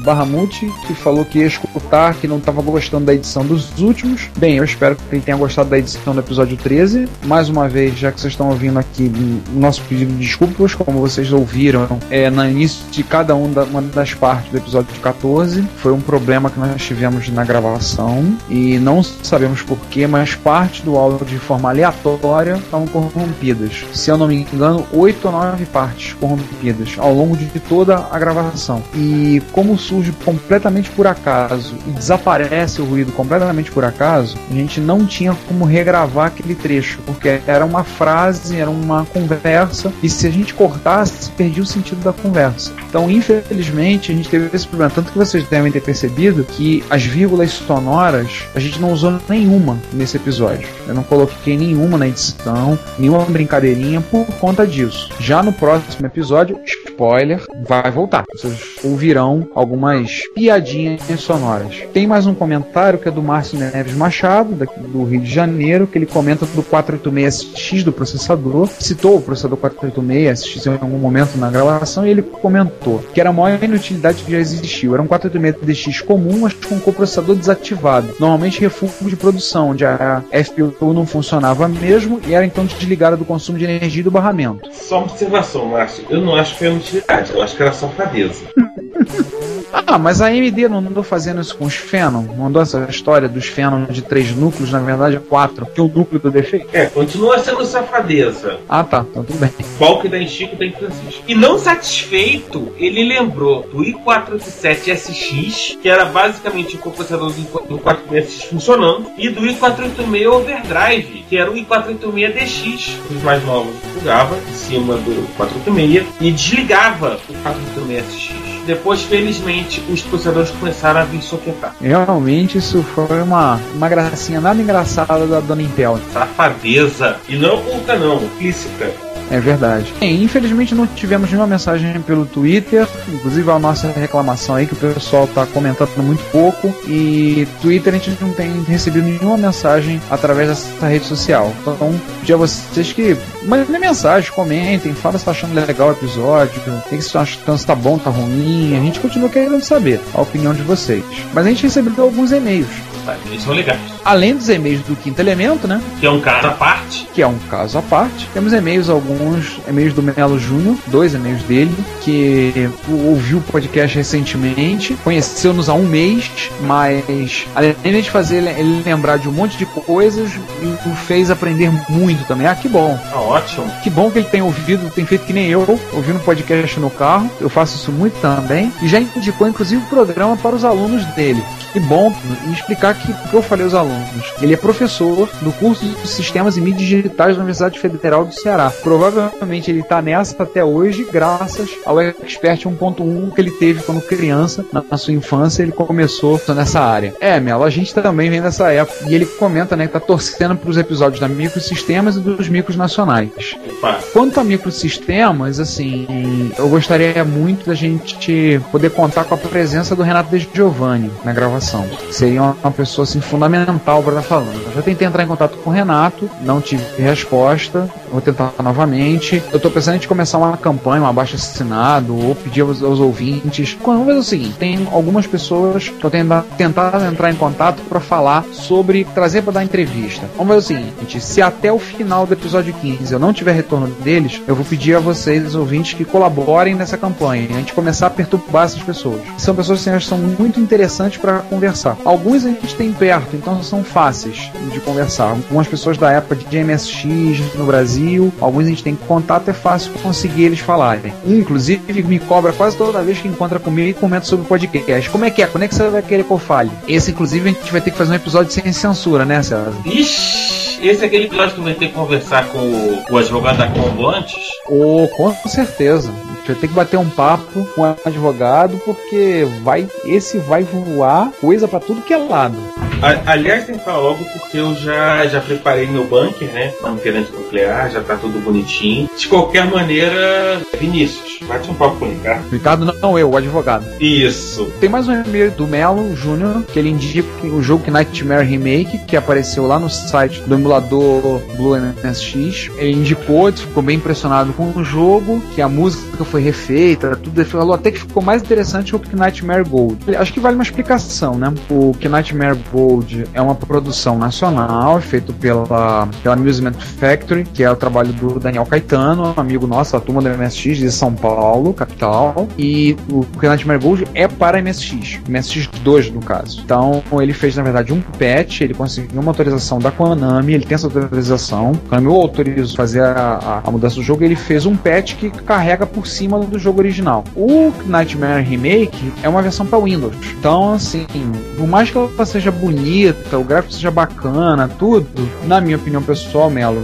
Barramuti, que falou que ia escutar, que não estava gostando da edição dos últimos. Bem, eu espero que ele tenha gostado da edição do episódio 13. Mais uma vez, já que vocês estão ouvindo aqui nosso pedido de desculpas, como vocês ouviram, é, no início de cada um da- uma das partes do episódio 14. Foi um problema que nós tivemos na gravação e não sabemos porquê, mas parte do áudio de forma aleatória estavam corrompidas. Se eu não me engano, oito ou nove partes corrompidas ao longo de toda a gravação. E como surge completamente por acaso e desaparece o ruído completamente por acaso, a gente não tinha como regravar aquele trecho, porque era uma frase, era uma conversa, e se a gente cortasse, perdia o sentido da conversa. Então, infelizmente, a gente teve esse problema. Tanto que vocês devem ter percebido que as vírgulas sonoras a gente não usou nenhuma nesse episódio. Eu não coloquei nenhuma na edição, nenhuma brincadeirinha por conta disso. Já no próximo episódio, spoiler, vai voltar. Vocês ouvirão algumas piadinhas sonoras. Tem mais um comentário que é do Márcio Neves Machado, do Rio de Janeiro, que ele comenta do 486X do processador, citou o processador 486X em algum momento na gravação e ele comentou que era a maior inutilidade que já existiu. Era um 486DX comum, mas com coprocessador desativado. Normalmente refúgio de produção, onde a FPU não funcionava mesmo e era então desligada do consumo de energia e do barramento. Só uma observação, Márcio. Eu não acho que foi inutilidade, eu acho que era safadeza. Ah, mas a AMD não andou fazendo isso com os Phenom? Não andou essa história dos Phenom de três núcleos, na verdade é quatro, que o núcleo do defeito? É, continua sendo safadeza. Ah tá, então tudo bem. Qual que dá em Chico tem Francisco. E não satisfeito, ele lembrou do i487SX, que era basicamente o processador do 486 funcionando, e do i486 Overdrive, que era o i486DX, os mais novos jogava em cima do 486 e desligava o 486SX. Depois, felizmente, os processadores começaram a vir soquetar. Realmente isso foi uma, uma gracinha nada engraçada da Dona Intel. Safadeza. E não oculta, não, implícita. É verdade. Bem, infelizmente não tivemos nenhuma mensagem pelo Twitter, inclusive a nossa reclamação aí que o pessoal tá comentando muito pouco e Twitter a gente não tem recebido nenhuma mensagem através dessa rede social. Então, pedir a vocês que mandem mensagem, comentem, falem se tá achando legal o episódio, o que estão achando, se tá bom, tá ruim, a gente continua querendo saber a opinião de vocês. Mas a gente recebeu alguns e-mails. Eles são legais. Além dos e-mails do Quinto Elemento, né? Que é um caso à parte. que é um caso à parte. Temos e-mails, alguns e-mails do Melo Júnior, dois e-mails dele, que ouviu o podcast recentemente, conheceu-nos há um mês, mas além de fazer ele- lembrar de um monte de coisas, o fez aprender muito também. Ah, que bom. Tá ótimo. Que bom que ele tem ouvido, tem feito que nem eu, ouvindo podcast no carro. Eu faço isso muito também. E já indicou, inclusive, o programa para os alunos dele. Que bom. E explicar que, eu falei aos alunos. Ele é professor do curso de Sistemas e Mídias Digitais da Universidade Federal do Ceará. Provavelmente ele está nessa até hoje, graças ao Expert 1.1 que ele teve quando criança, na, sua infância, ele começou nessa área. É, Melo, a gente também vem dessa época. E ele comenta, né, que tá torcendo para os episódios da Microsistemas e dos micros nacionais. Opa. Quanto a microsistemas, assim, eu gostaria muito da gente poder contar com a presença do Renato De Giovanni na gravação. Seria uma, uma pessoa assim fundamental para estar falando. Eu já tentei entrar em contato com o Renato, não tive resposta. Vou tentar novamente. Eu tô pensando em começar uma campanha, um abaixo assinado, ou pedir aos, aos ouvintes. Vamos fazer o seguinte: tem algumas pessoas que eu tenho tentado entrar em contato para falar sobre trazer para dar entrevista. Vamos fazer o seguinte: se até o final do episódio 15 eu não tiver retorno deles, eu vou pedir a vocês, ouvintes, que colaborem nessa campanha. A gente começar a perturbar essas pessoas. São pessoas assim, elas são muito interessantes para conversar. Alguns a gente tem perto, então são fáceis de conversar. Algumas pessoas da época de MSX no Brasil, alguns a gente tem contato, é fácil conseguir eles falarem. Inclusive, me cobra quase toda vez que encontra comigo e comenta sobre o podcast. Como é que é? Quando é que você vai querer que eu fale? Esse, inclusive, a gente vai ter que fazer um episódio sem censura, né, César? Ixi, esse é aquele episódio que vai ter que conversar com o, o advogado da Combo antes. Oh, com certeza. Vai ter que bater um papo com o advogado, porque vai, esse vai voar coisa pra tudo que é lado. A- aliás, tem que falar logo porque eu já, já preparei meu bunker, né? Bunker nuclear, já tá tudo bonitinho. De qualquer maneira, Vinícius, bate um papo com o Ricardo. Ricardo, não eu, o advogado. Isso. Tem mais um e-mail do Melo Júnior, que ele indica o jogo Nightmare Remake, que apareceu lá no site do emulador Blue MSX. Ele indicou, ficou bem impressionado com o jogo, que a música foi refeita, tudo. Ele falou até que ficou mais interessante o que Nightmare Gold. Acho que vale uma explicação, né? O que Nightmare Gold é uma produção nacional, feito pela, pela Amusement Factory, que é o trabalho do Daniel Caetano, amigo nosso, a turma da MSX de São Paulo, capital. E o Nightmare Gold é para MSX, MSX2 no caso. Então ele fez na verdade um patch, ele conseguiu uma autorização da Konami, ele tem essa autorização. A Konami autorizou fazer a, a, a mudança do jogo, ele fez um patch que carrega por cima do jogo original. O Nightmare Remake é uma versão para Windows. Então assim, por mais que ela seja bonita, o gráfico seja bacana, tudo, na minha opinião pessoal, Melo,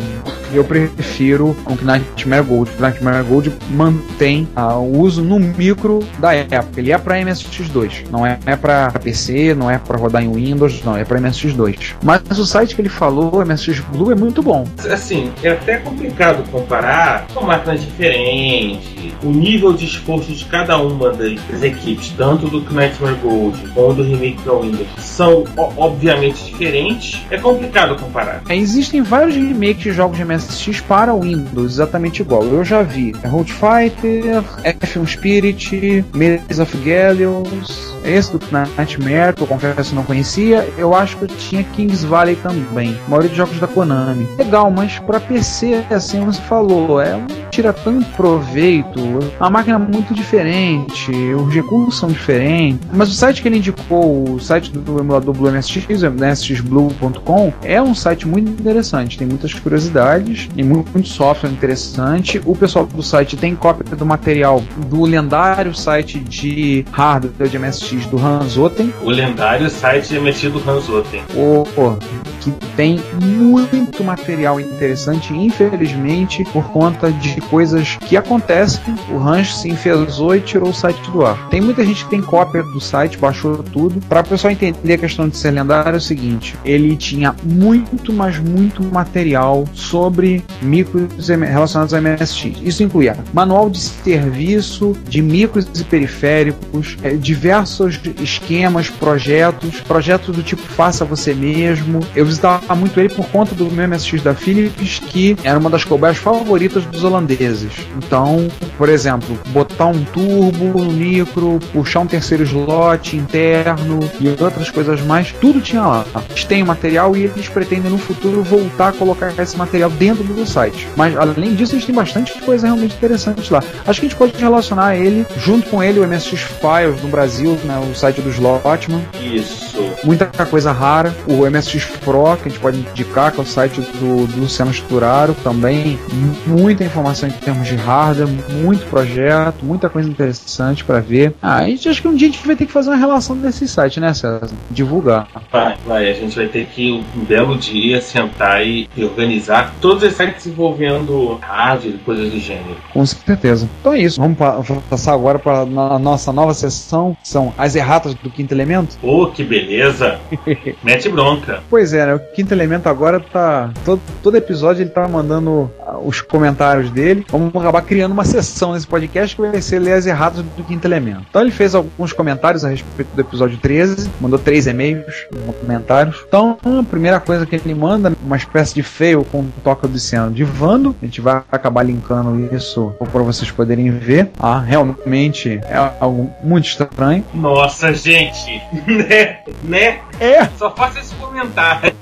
eu prefiro o Nightmare Gold. O Nightmare Gold mantém ah, o uso no micro da época. Ele é para MSX2, não é, é para PC, não é para rodar em Windows, não, é para MSX2. Mas o site que ele falou, MSX Blue, é muito bom. Assim, é até complicado comparar, são máquinas diferentes, o nível de esforço de cada uma das equipes, tanto do Nightmare Gold como do remake para Windows, são obviamente diferentes. É complicado comparar. É, existem vários remakes de jogos de MSX para Windows, exatamente igual. Eu já vi Road Fighter, F1 Spirit, Maze of Gallows, esse do Nightmare, que eu confesso não conhecia. Eu acho que tinha Kings Valley também. A maioria dos jogos da Konami. Legal, mas para PC, assim você falou, é um tira tanto proveito. A máquina é muito diferente, os recursos são diferentes. Mas o site que ele indicou, o site do emulador Blue MSX, msxblue.com, é um site muito interessante. Tem muitas curiosidades, tem muito, muito software interessante. O pessoal do site tem cópia do material do lendário site de hardware de MSX do Hans Otten, O lendário site MSX do Hans Otten. o, o- que tem muito material interessante, infelizmente, por conta de coisas que acontecem. O Hans se enfesou e tirou o site do ar. Tem muita gente que tem cópia do site, baixou tudo. Para o pessoal entender a questão de ser lendário, é o seguinte: ele tinha muito, mas muito material sobre micros relacionados a MSX. Isso incluía manual de serviço, de micros e periféricos, eh, diversos esquemas, projetos, projetos do tipo faça você mesmo. Eu visitava muito ele por conta do meu MSX da Philips, que era uma das cobaias favoritas dos holandeses. Então, por exemplo, botar um turbo no micro, puxar um terceiro slot interno e outras coisas mais, tudo tinha lá. Eles têm o material e eles pretendem no futuro voltar a colocar esse material dentro do site. Mas além disso, eles têm bastante coisa realmente interessante lá. Acho que a gente pode relacionar ele, junto com ele, o MSX Files no Brasil, né, o site do Slotman Isso. Muita coisa rara. O MSX Pro, que a gente pode indicar, que é o site do, do Luciano Esturaro, também muita informação em termos de hardware, muito projeto, muita coisa interessante para ver. Ah, a gente acho que um dia a gente vai ter que fazer uma relação desse site, né, César? Divulgar. Vai, vai. A gente vai ter que um belo dia sentar e, organizar todos os sites envolvendo hardware e coisas do gênero. Com certeza. Então é isso. Vamos pa- passar agora para a nossa nova sessão, que são as erratas do quinto elemento. Pô, que beleza! Mete bronca. Pois é, né? O quinto elemento agora tá. Todo, todo episódio ele tá mandando ah, os comentários dele. Vamos acabar criando uma sessão nesse podcast que vai ser ler as erratas do quinto elemento. Então ele fez alguns comentários a respeito do episódio 13, mandou três e-mails, comentários. Então, a primeira coisa que ele manda, uma espécie de fail com toca do Luciano de Vando. A gente vai acabar linkando isso para vocês poderem ver. Ah, realmente é algo muito estranho. Nossa, gente! Né? Né? É, Só faça esse comentário.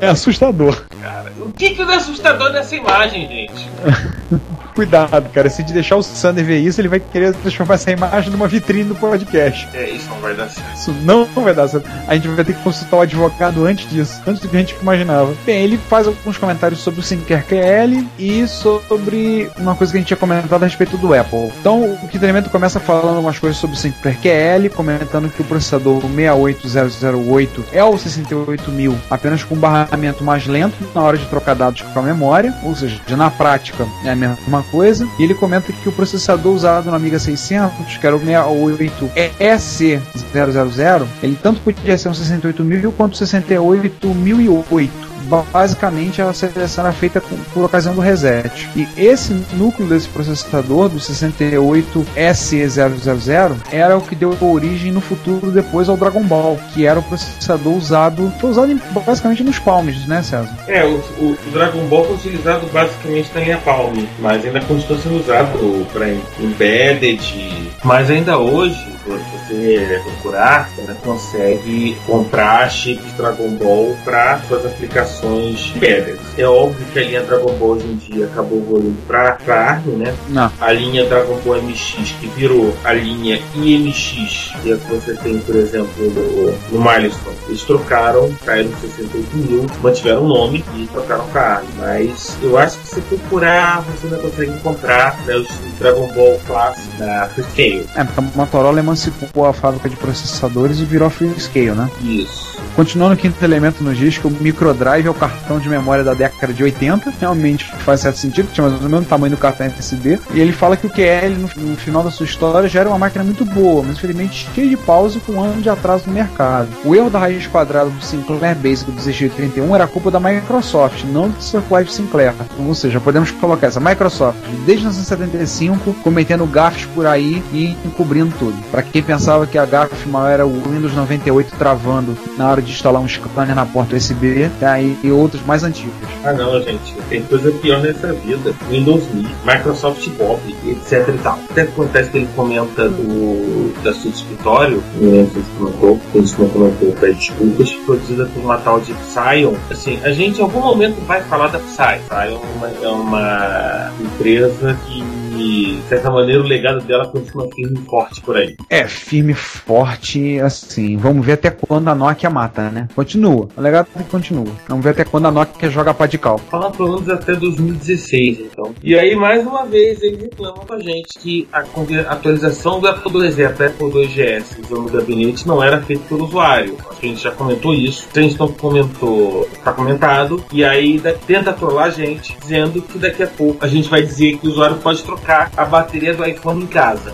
é assustador. Cara, o que que é assustador nessa imagem, gente? Cuidado, cara. Se de deixar o Sander ver isso, ele vai querer transformar essa imagem numa vitrine do podcast. É, isso não vai dar certo. Isso não vai dar certo. A gente vai ter que consultar o advogado antes disso, antes do que a gente imaginava. Bem, ele faz alguns comentários sobre o SynCarQL e sobre uma coisa que a gente tinha comentado a respeito do Apple. Então, o Quinto Elemento começa falando algumas coisas sobre o SynCarQL, comentando que o processador 68008 é o 68000 apenas com um barramento mais lento na hora de trocar dados com a memória, ou seja, na prática é a mesma coisa. E ele comenta que o processador usado no Amiga 600, que era o 68 EC000, ele tanto podia ser um 68000 quanto um 68008. Basicamente, a seleção era feita com- por ocasião do reset. E esse núcleo desse processador, do 68SE000, era o que deu origem no futuro depois ao Dragon Ball, que era o processador usado, foi usado basicamente nos palmes, né, César? É, o, o- o Dragon Ball foi utilizado basicamente na linha Palm, mas ainda continua sendo usado para embedded. Mas ainda hoje, se você procurar, consegue comprar chips Dragon Ball para suas aplicações embedded. É óbvio que a linha Dragon Ball hoje em dia acabou evoluindo para ARM, né? Não. a linha Dragon Ball MX, que virou a linha IMX, que é a que você tem, por exemplo, no, no Milestone. Eles trocaram, caíram 68 mil, mantiveram o nome e trocaram para ARM. Mas eu acho que se procurar, você ainda consegue encontrar né, os Dragon Ball clássico da Freescale. É, porque a Motorola emancipou a fábrica de processadores e virou free scale, né? Isso. Continuando o quinto elemento diz que o microdrive é o cartão de memória da década de 80. Realmente faz certo sentido, tinha mais ou menos o tamanho do cartão SD. E ele fala que o QL, no, no final da sua história, já era uma máquina muito boa, mas infelizmente cheia de pause com um ano de atraso no mercado. O erro da raiz quadrada do Sinclair Basic do 1631 era culpa da Microsoft, não do Surflife Sinclair. Ou seja, podemos colocar essa Microsoft desde 1975 cometendo gafes por aí e encobrindo tudo. Para quem pensava que a gafe maior era o Windows 98 travando na hora de instalar um scanner na porta USB, tá aí e outros mais antigos. Ah não, gente, tem coisa pior nessa vida. Windows Me, Microsoft Bob, etc e tal. Até acontece que ele comenta do, da sua escritório, não sei se comentou, ele não comentou, pede desculpas, produzida por uma tal de Psyon. Assim, a gente em algum momento vai falar da Psy. Psy é uma, é uma empresa que de certa maneira, o legado dela continua firme e forte por aí. É, firme e forte, assim. Vamos ver até quando a Nokia mata, né? Continua. O legado continua. Vamos ver até quando a Nokia joga pá de cal. Fala pelo menos até 2016, então. E aí, mais uma vez, ele reclama com a gente que a atualização do Apple IIe para Apple IIgs no gabinete não era feita pelo usuário. Acho que a gente já comentou isso. A gente não comentou, tá comentado. E aí tenta trollar a gente, dizendo que daqui a pouco a gente vai dizer que o usuário pode trocar trocar a bateria do iPhone em casa.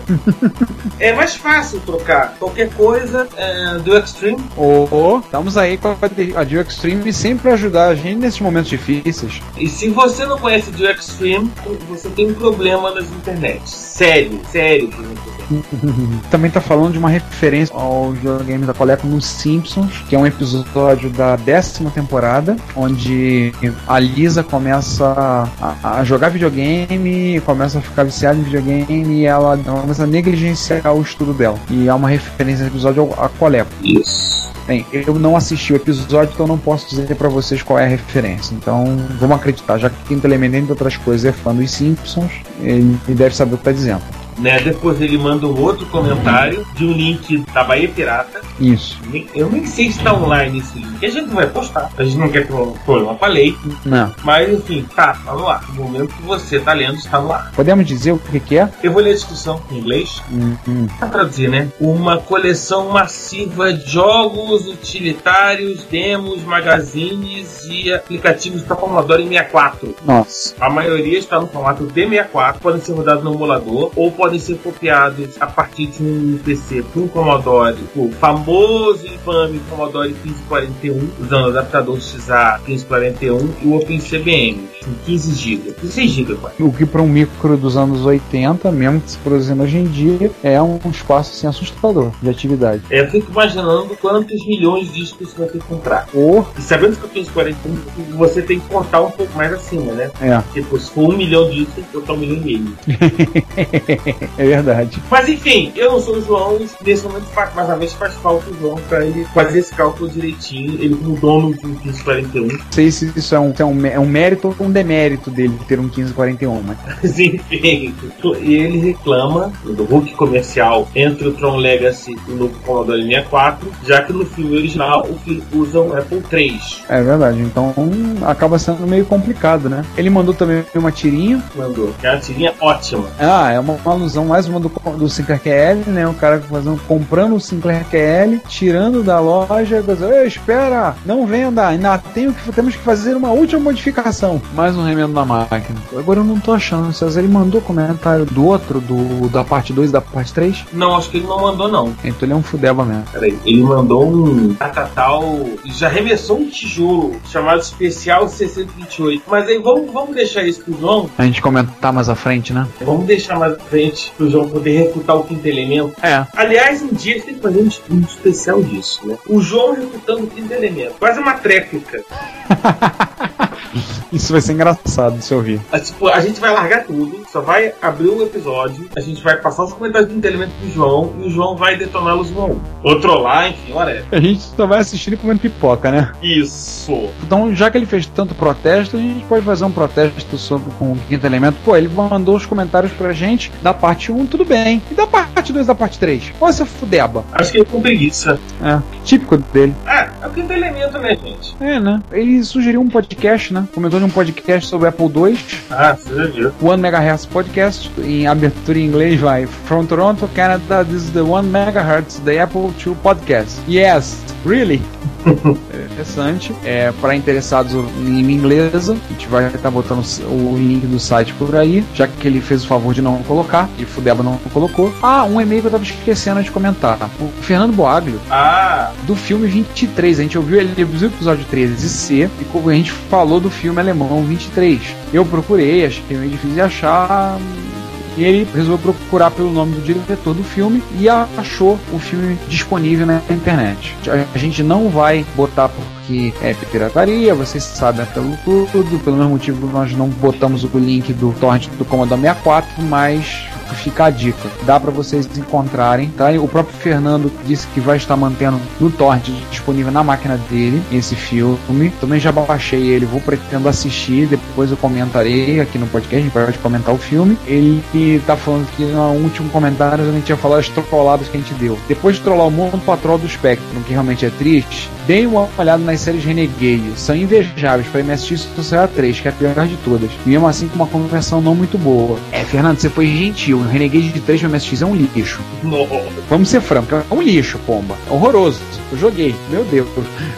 é mais fácil trocar qualquer coisa é, do Extreme. Ô, oh, estamos aí com a do Extreme sempre ajudar a gente nesses momentos difíceis. E se você não conhece do Extreme, você tem um problema nas internet. Sério, sério tem. Também tá falando de uma referência ao videogame da Coleco nos Simpsons, que é um episódio da décima temporada, onde a Lisa começa a, a jogar videogame, começa a ficar viciada em videogame e ela, começa a negligenciar o estudo dela. E há uma referência ao episódio a Coleco. Isso. Bem, eu não assisti o episódio, então não posso dizer para vocês qual é a referência. Então, vamos acreditar, já que Quinto Elemento, entre outras coisas, é fã dos Simpsons, ele deve saber o que tá dizendo. Né? Depois ele manda um outro comentário de um link da Bahia Pirata. Isso. Eu nem sei se está online esse link. A gente vai postar. A gente não quer ter um problema com a lei. Não. Mas enfim, tá, tá no ar. No momento que você tá lendo, está no ar. Podemos dizer o que, que é? Eu vou ler a descrição em inglês. Hum, hum. Pra traduzir, né? Uma coleção massiva de jogos utilitários, demos, magazines e aplicativos para Commodore 64. Nossa. A maioria está no formato D64, podem ser rodados no emulador ou podem ser copiados a partir de um PC com Commodore, o famoso e infame Commodore 1541, usando o adaptador XA 1541 e o OpenCBM, com 15 GB, 16 GB quase. O que para um micro dos anos 80, mesmo que se produzindo hoje em dia, é um espaço assim, assustador de atividade. É, eu fico imaginando quantos milhões de discos você vai ter que comprar. Oh. E sabendo que o 1541 você tem que contar um pouco mais acima, né? É. Tipo, se for um milhão de discos, tem que contar um milhão e meio. é verdade. Mas enfim, eu não sou o João, nesse momento mais uma vez faz falta o João pra ele fazer esse cálculo direitinho, ele como dono de um 1541. Não sei se isso é um, é um, é um mérito ou um demérito dele ter um 1541, mas. Mas enfim, e ele reclama do Hulk comercial entre o Tron Legacy e o novo Commodore 64, já que no filme original o filme usa um Apple III. É verdade, então acaba sendo meio complicado, né? Ele mandou também uma tirinha. Mandou, que é uma tirinha ótima. Ah, é uma, uma alusão mais uma do, do Sinclair QL, né? O cara fazendo, comprando o Sinclair QL, tirando da loja, dizendo, Ei, espera, não venda, ainda tenho que, temos que fazer uma última modificação. Mais um remendo na máquina. Agora eu não tô achando, César, ele mandou comentário do outro, do da parte 2 e da parte 3? Não, acho que ele não mandou não. Então ele é um fudeba mesmo. Peraí, ele mandou um Tatatal, já arremessou um tijolo chamado Especial 628. Mas aí vamos, vamos deixar isso pro João. A gente comentar mais à frente, né? Vamos deixar mais à frente pro João poder refutar o quinto elemento. É. Aliás, um dia a gente tem que fazer um, um especial disso, né? O João refutando o quinto elemento. Quase uma tréplica. Isso vai ser engraçado de se ouvir. A, tipo, a gente vai largar tudo, só vai abrir o episódio, a gente vai passar os comentários do quinto elemento pro João e o João vai detoná-los um a um. Ou trollar, enfim, olha. A gente só vai assistir e comendo pipoca, né? Isso. Então, já que ele fez tanto protesto, a gente pode fazer um protesto sobre com o quinto elemento. Pô, ele mandou os comentários pra gente da parte 1, tudo bem. E da parte 2 da parte 3? Olha essa fudeba. Acho que ele com preguiça. É, típico dele. É, é o quinto elemento, né, gente? É, né? Ele sugeriu um podcast, né? Comentou de um podcast sobre Apple II. Ah, já viu. One MHz Podcast. Em abertura em inglês vai From Toronto, Canada, this is the One MHz, the Apple II Podcast. Yes, really? É interessante. É, para interessados em língua inglesa, a gente vai estar botando o link do site por aí, já que ele fez o favor de não colocar, e Fudeba não colocou. Ah, um e-mail que eu tava esquecendo de comentar. O Fernando Boaglio, Ah, do filme 23. A gente ouviu ele viu o episódio 13C e como a gente falou do filme alemão 23. Eu procurei, achei meio difícil de achar. E ele resolveu procurar pelo nome do diretor do filme e achou o filme disponível na internet. A gente não vai botar porque é pirataria, vocês sabem pelo tudo, pelo mesmo motivo nós não botamos o link do torrent do Commodore 64, mas fica a dica. Dá para vocês encontrarem, tá? O próprio Fernando disse que vai estar mantendo no torrent disponível na máquina dele esse filme. Também já baixei ele, vou pretendo assistir, depois eu comentarei aqui no podcast, a gente vai comentar o filme. Ele tá falando que no último comentário a gente ia falar as trolladas que a gente deu. Depois de trollar o mundo patrol do Spectrum, que realmente é triste, deem uma olhada nas séries Renegade. São invejáveis para MSX Social 3, que é a pior de todas. E mesmo assim com uma conversão não muito boa. É, Fernando, você foi gentil. O Renegade de 3 para MSX é um lixo. Vamos ser francos, é um lixo, pomba. É horroroso. Eu joguei, meu Deus.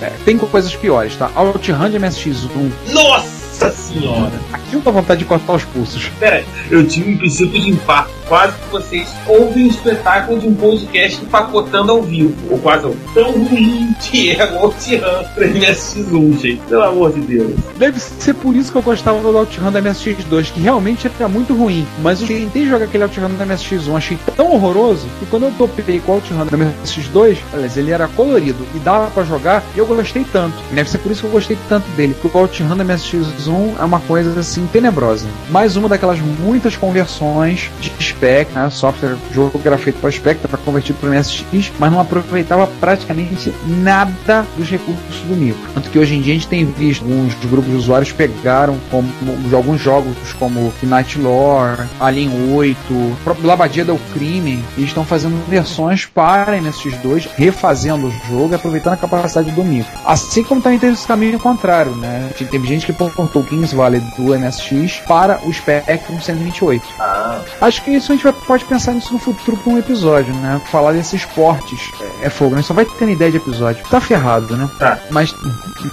É, tem coisas piores, tá? OutRun de MSX1. nossa senhora! Aquilo dá vontade de cortar os pulsos. Pera, eu tive um princípio de infarto. Quase que vocês ouvem um espetáculo de um podcast empacotando ao vivo. Ou quase tão ruim que é o OutRun pra MSX1, gente. Pelo amor de Deus. Deve ser por isso que eu gostava do OutRun da MSX2, que realmente era muito ruim. Mas eu tentei jogar aquele OutRun da MSX1, achei tão horroroso que quando eu topei com o OutRun da MSX2, aliás, ele era colorido e dava pra jogar, e eu gostei tanto. Deve ser por isso que eu gostei tanto dele, porque o OutRun da MSX1 é uma coisa assim tenebrosa. Mais uma daquelas muitas conversões de spec, né? Software, jogo que era feito para Spectre, para convertido para MSX, mas não aproveitava praticamente nada dos recursos do micro. Tanto que hoje em dia a gente tem visto alguns grupos de usuários pegaram como, alguns jogos como Night Lore, Alien 8, o próprio Labadia do Crime, e estão fazendo versões para MSX2, refazendo o jogo e aproveitando a capacidade do micro. Assim como também teve esse caminho contrário, né? Teve gente que portou o Kings Valley do MSX para o Spectrum 128. Ah, Acho que isso a gente vai, pode pensar nisso no futuro para um episódio, né? Falar desses portes é, é fogo, né? Só vai ter ideia de episódio. Tá ferrado, né? Tá. Mas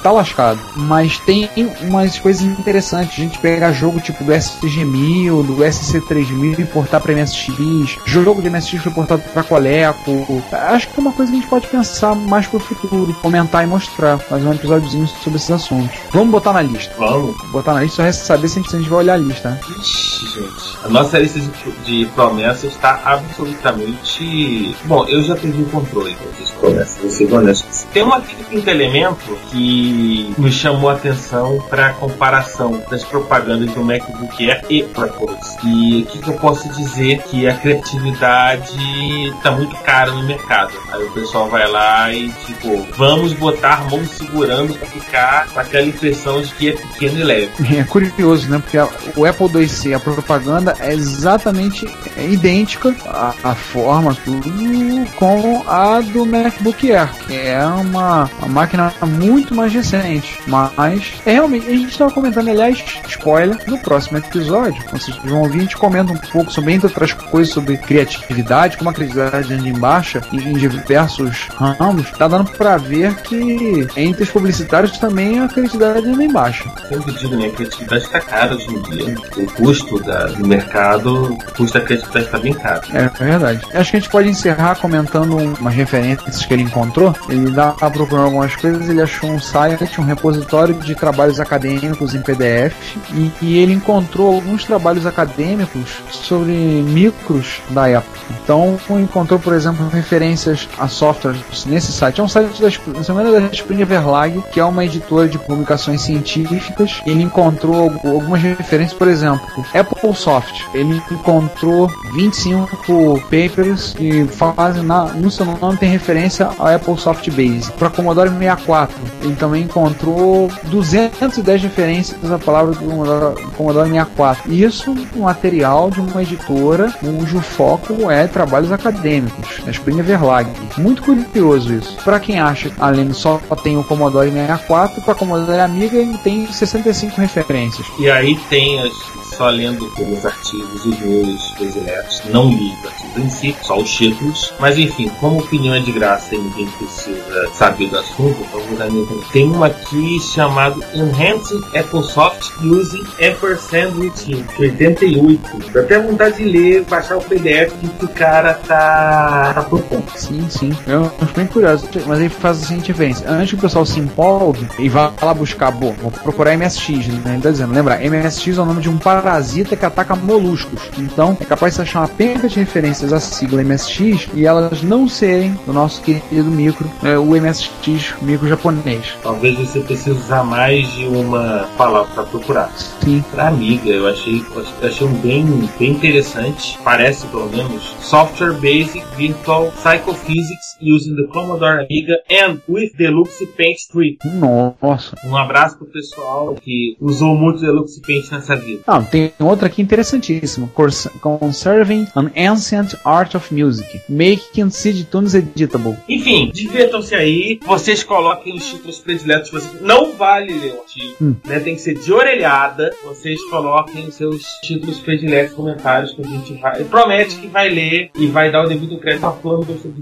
tá lascado. Mas tem umas coisas interessantes. A gente pegar jogo tipo do SG1000, do SC3000 e importar pra MSX. Jogo de MSX foi portado pra Coleco. Acho que é uma coisa que a gente pode pensar mais pro futuro. Comentar e mostrar. Fazer um episódiozinho sobre esses assuntos. Vamos botar na lista. vamos. Botar na lista só resta saber se a gente, se a gente vai olhar a lista, né? Ixi, gente. A nossa lista de, de promessas está absolutamente. Bom, eu já perdi o controle das promessas, honesto. Tem uma quinto elemento que me chamou a atenção para a comparação das propagandas do MacBook Air e Proposed. E o que, que eu posso dizer? Que a criatividade está muito cara no mercado. Aí o pessoal vai lá e, tipo, vamos botar mão segurando para ficar com aquela impressão de que é pequeno e leve. É curioso, né? Porque a- o Apple IIc, a propaganda é exatamente idêntica à, à forma, tudo, com a do MacBook Air, que é uma, uma máquina muito mais recente. Mas, é realmente, a gente estava comentando, aliás, spoiler, no próximo episódio, vocês vão ouvir, a gente comenta um pouco sobre, entre outras coisas, sobre criatividade, como a criatividade anda em baixa em, em diversos ramos. Tá dando pra ver que entre os publicitários também a criatividade anda em baixa. Sempre digo, né? A criatividade está cara hoje em dia. O custo da- do mercado, da criatividade está bem caro. É, é verdade. Acho que a gente pode encerrar comentando um- umas referências que ele encontrou. Ele dá procurando algumas coisas, ele achou um site, um repositório de trabalhos acadêmicos em PDF e, e ele encontrou alguns trabalhos acadêmicos sobre micros da época. Então encontrou, por exemplo, referências a softwares nesse site. É um site da, Sp- se não me engano, é da Springer Verlag, que é uma editora de publicações científicas. Ele encontrou algu- algumas referências, por exemplo, Apple Soft. Ele encontrou 25 papers que fazem na, no seu nome tem referência ao Apple Soft Base. Para Commodore 64, ele também encontrou 210 referências à palavra do Commodore, Commodore 64. Isso um material de uma editora cujo foco é trabalhos acadêmicos, a Springer Verlag. Muito curioso isso. Para quem acha, que além só tem o Commodore 64, para Commodore Amiga ele tem 65 referências. E aí tem as. Só lendo pelos artigos e meus prediletos. Não li o artigo em si, só os títulos. Mas enfim, como opinião é de graça e ninguém precisa saber do assunto, vou dar minha. Tem uma aqui chamado Enhancing Applesoft Using Ampersand Routine, de 88. Dá até vontade de ler, baixar o PDF que o cara tá, tá propondo. Sim, sim. Eu acho bem curioso. Mas aí faz a seguinte diferença. Antes que o pessoal se empolgue e vá lá buscar, bom, vou procurar MSX, né? Ele tá dizendo, lembra, MSX é o nome de um parasita que ataca moluscos. Então, é capaz de achar uma penca de referências à sigla MSX e elas não serem do nosso querido micro, é, o MSX micro japonês. Talvez você precise usar mais de uma palavra para procurar. Sim. Pra Amiga, eu achei, eu achei um bem, bem interessante. Parece, pelo menos, Software Basic Virtual Psychophysics using the Commodore Amiga and with Deluxe Paint 3. Nossa. Um abraço pro pessoal que usou muito Deluxe Paint nessa vida. Não, tem outra aqui interessantíssima. Conserving an Ancient Art of Music. Making Seed Tunes Editable. Enfim, divirtam-se aí. Vocês coloquem os títulos prediletos. de vocês. Não vale ler o artigo, Hum. né? Tem que ser de orelhada. Vocês coloquem os seus títulos prediletos, comentários que a gente vai. Promete que vai ler e vai dar o devido crédito ao plano do seu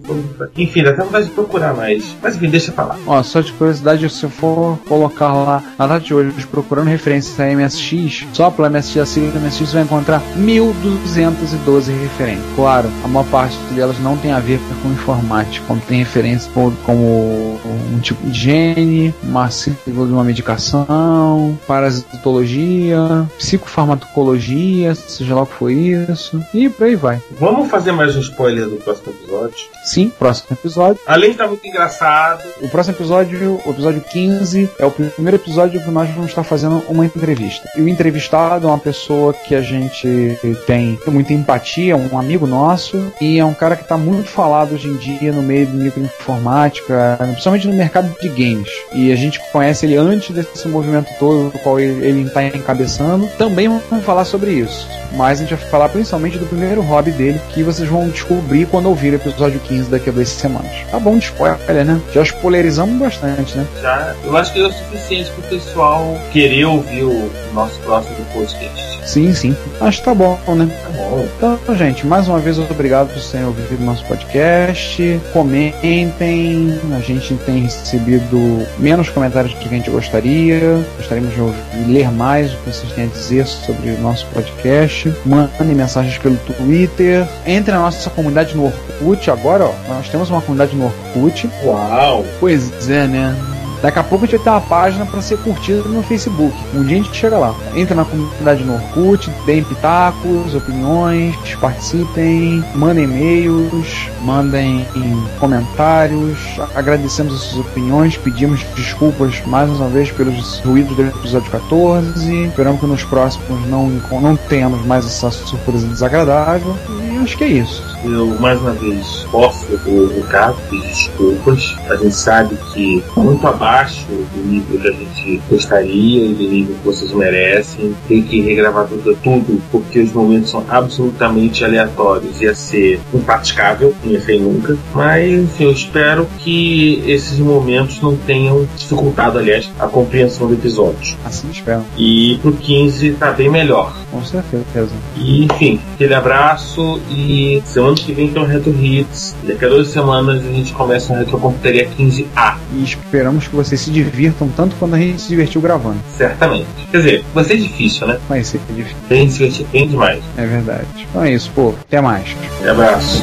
Enfim, dá até vontade de procurar mais. Mas enfim, deixa pra lá. Ó, só de curiosidade, se eu for colocar lá na data de hoje, procurando referências a MSX, só pela MSX, a sigla MSX, você vai encontrar 1212 referências. Claro, a maior parte delas não tem a ver com informática, como tem referência como, como um tipo de gene, uma sigla de uma medicação, parasitologia, psicofarmacologia, seja lá o que for isso, e por aí vai. Vamos fazer mais um spoiler do próximo episódio. Sim, próximo episódio. Além de estar muito engraçado, O próximo episódio, o episódio 15, é o primeiro episódio que nós vamos estar fazendo uma entrevista. E o entrevistado é uma pessoa que a gente tem muita empatia, um amigo nosso, e é um cara que está muito falado hoje em dia no meio de microinformática, principalmente no mercado de games. E a gente conhece ele antes desse movimento todo, do qual ele está encabeçando. Também vamos falar sobre isso. Mas a gente vai falar principalmente do primeiro hobby dele, que vocês vão descobrir quando ouvir o episódio 15 daqui a duas semanas. Tá bom de spoiler, né? Já spoilerizamos bastante, né? já eu acho que é o suficiente pro pessoal querer ouvir o nosso próximo podcast. Sim, sim. Acho que tá bom, né? Tá bom. Então, gente, mais uma vez, obrigado por terem ouvido nosso podcast. Comentem. A gente tem recebido menos comentários do que a gente gostaria. Gostaríamos de ouvir, ler mais o que vocês têm a dizer sobre o nosso podcast. Mandem mensagens pelo Twitter. Entre na nossa comunidade no Orkut. Agora, ó, nós temos uma comunidade no Orkut. Uau! Pois é, né? Daqui a pouco a gente vai ter uma página para ser curtida no Facebook. Um dia a gente chega lá. Entra na comunidade no Orkut, deem pitacos, opiniões, participem, mandem e-mails, mandem comentários. Agradecemos as suas opiniões, pedimos desculpas mais uma vez pelos ruídos do episódio 14. Esperamos que nos próximos não, não tenhamos mais essa surpresa desagradável. E acho que é isso. Eu, mais uma vez, posso o recado, pedir desculpas. A gente sabe que muito abaixo do nível que a gente gostaria e do nível que vocês merecem. Tem que regravar tudo, tudo porque os momentos são absolutamente aleatórios. Ia ser impraticável, não ia ser nunca. Mas, enfim, eu espero que esses momentos não tenham dificultado, aliás, a compreensão do episódio. Assim espero. E pro 15 tá bem melhor. Com certeza. E, enfim, aquele abraço e semana que vem tem o Retro Hits. Daqui a duas semanas a gente começa a Retrocomputaria 15A, E esperamos que vocês se divirtam tanto quanto a gente se divertiu gravando. certamente. Quer dizer, vai ser difícil, né? Vai ser difícil. A gente se divertir bem demais. É verdade. Então é isso, pô. Até mais. Um abraço.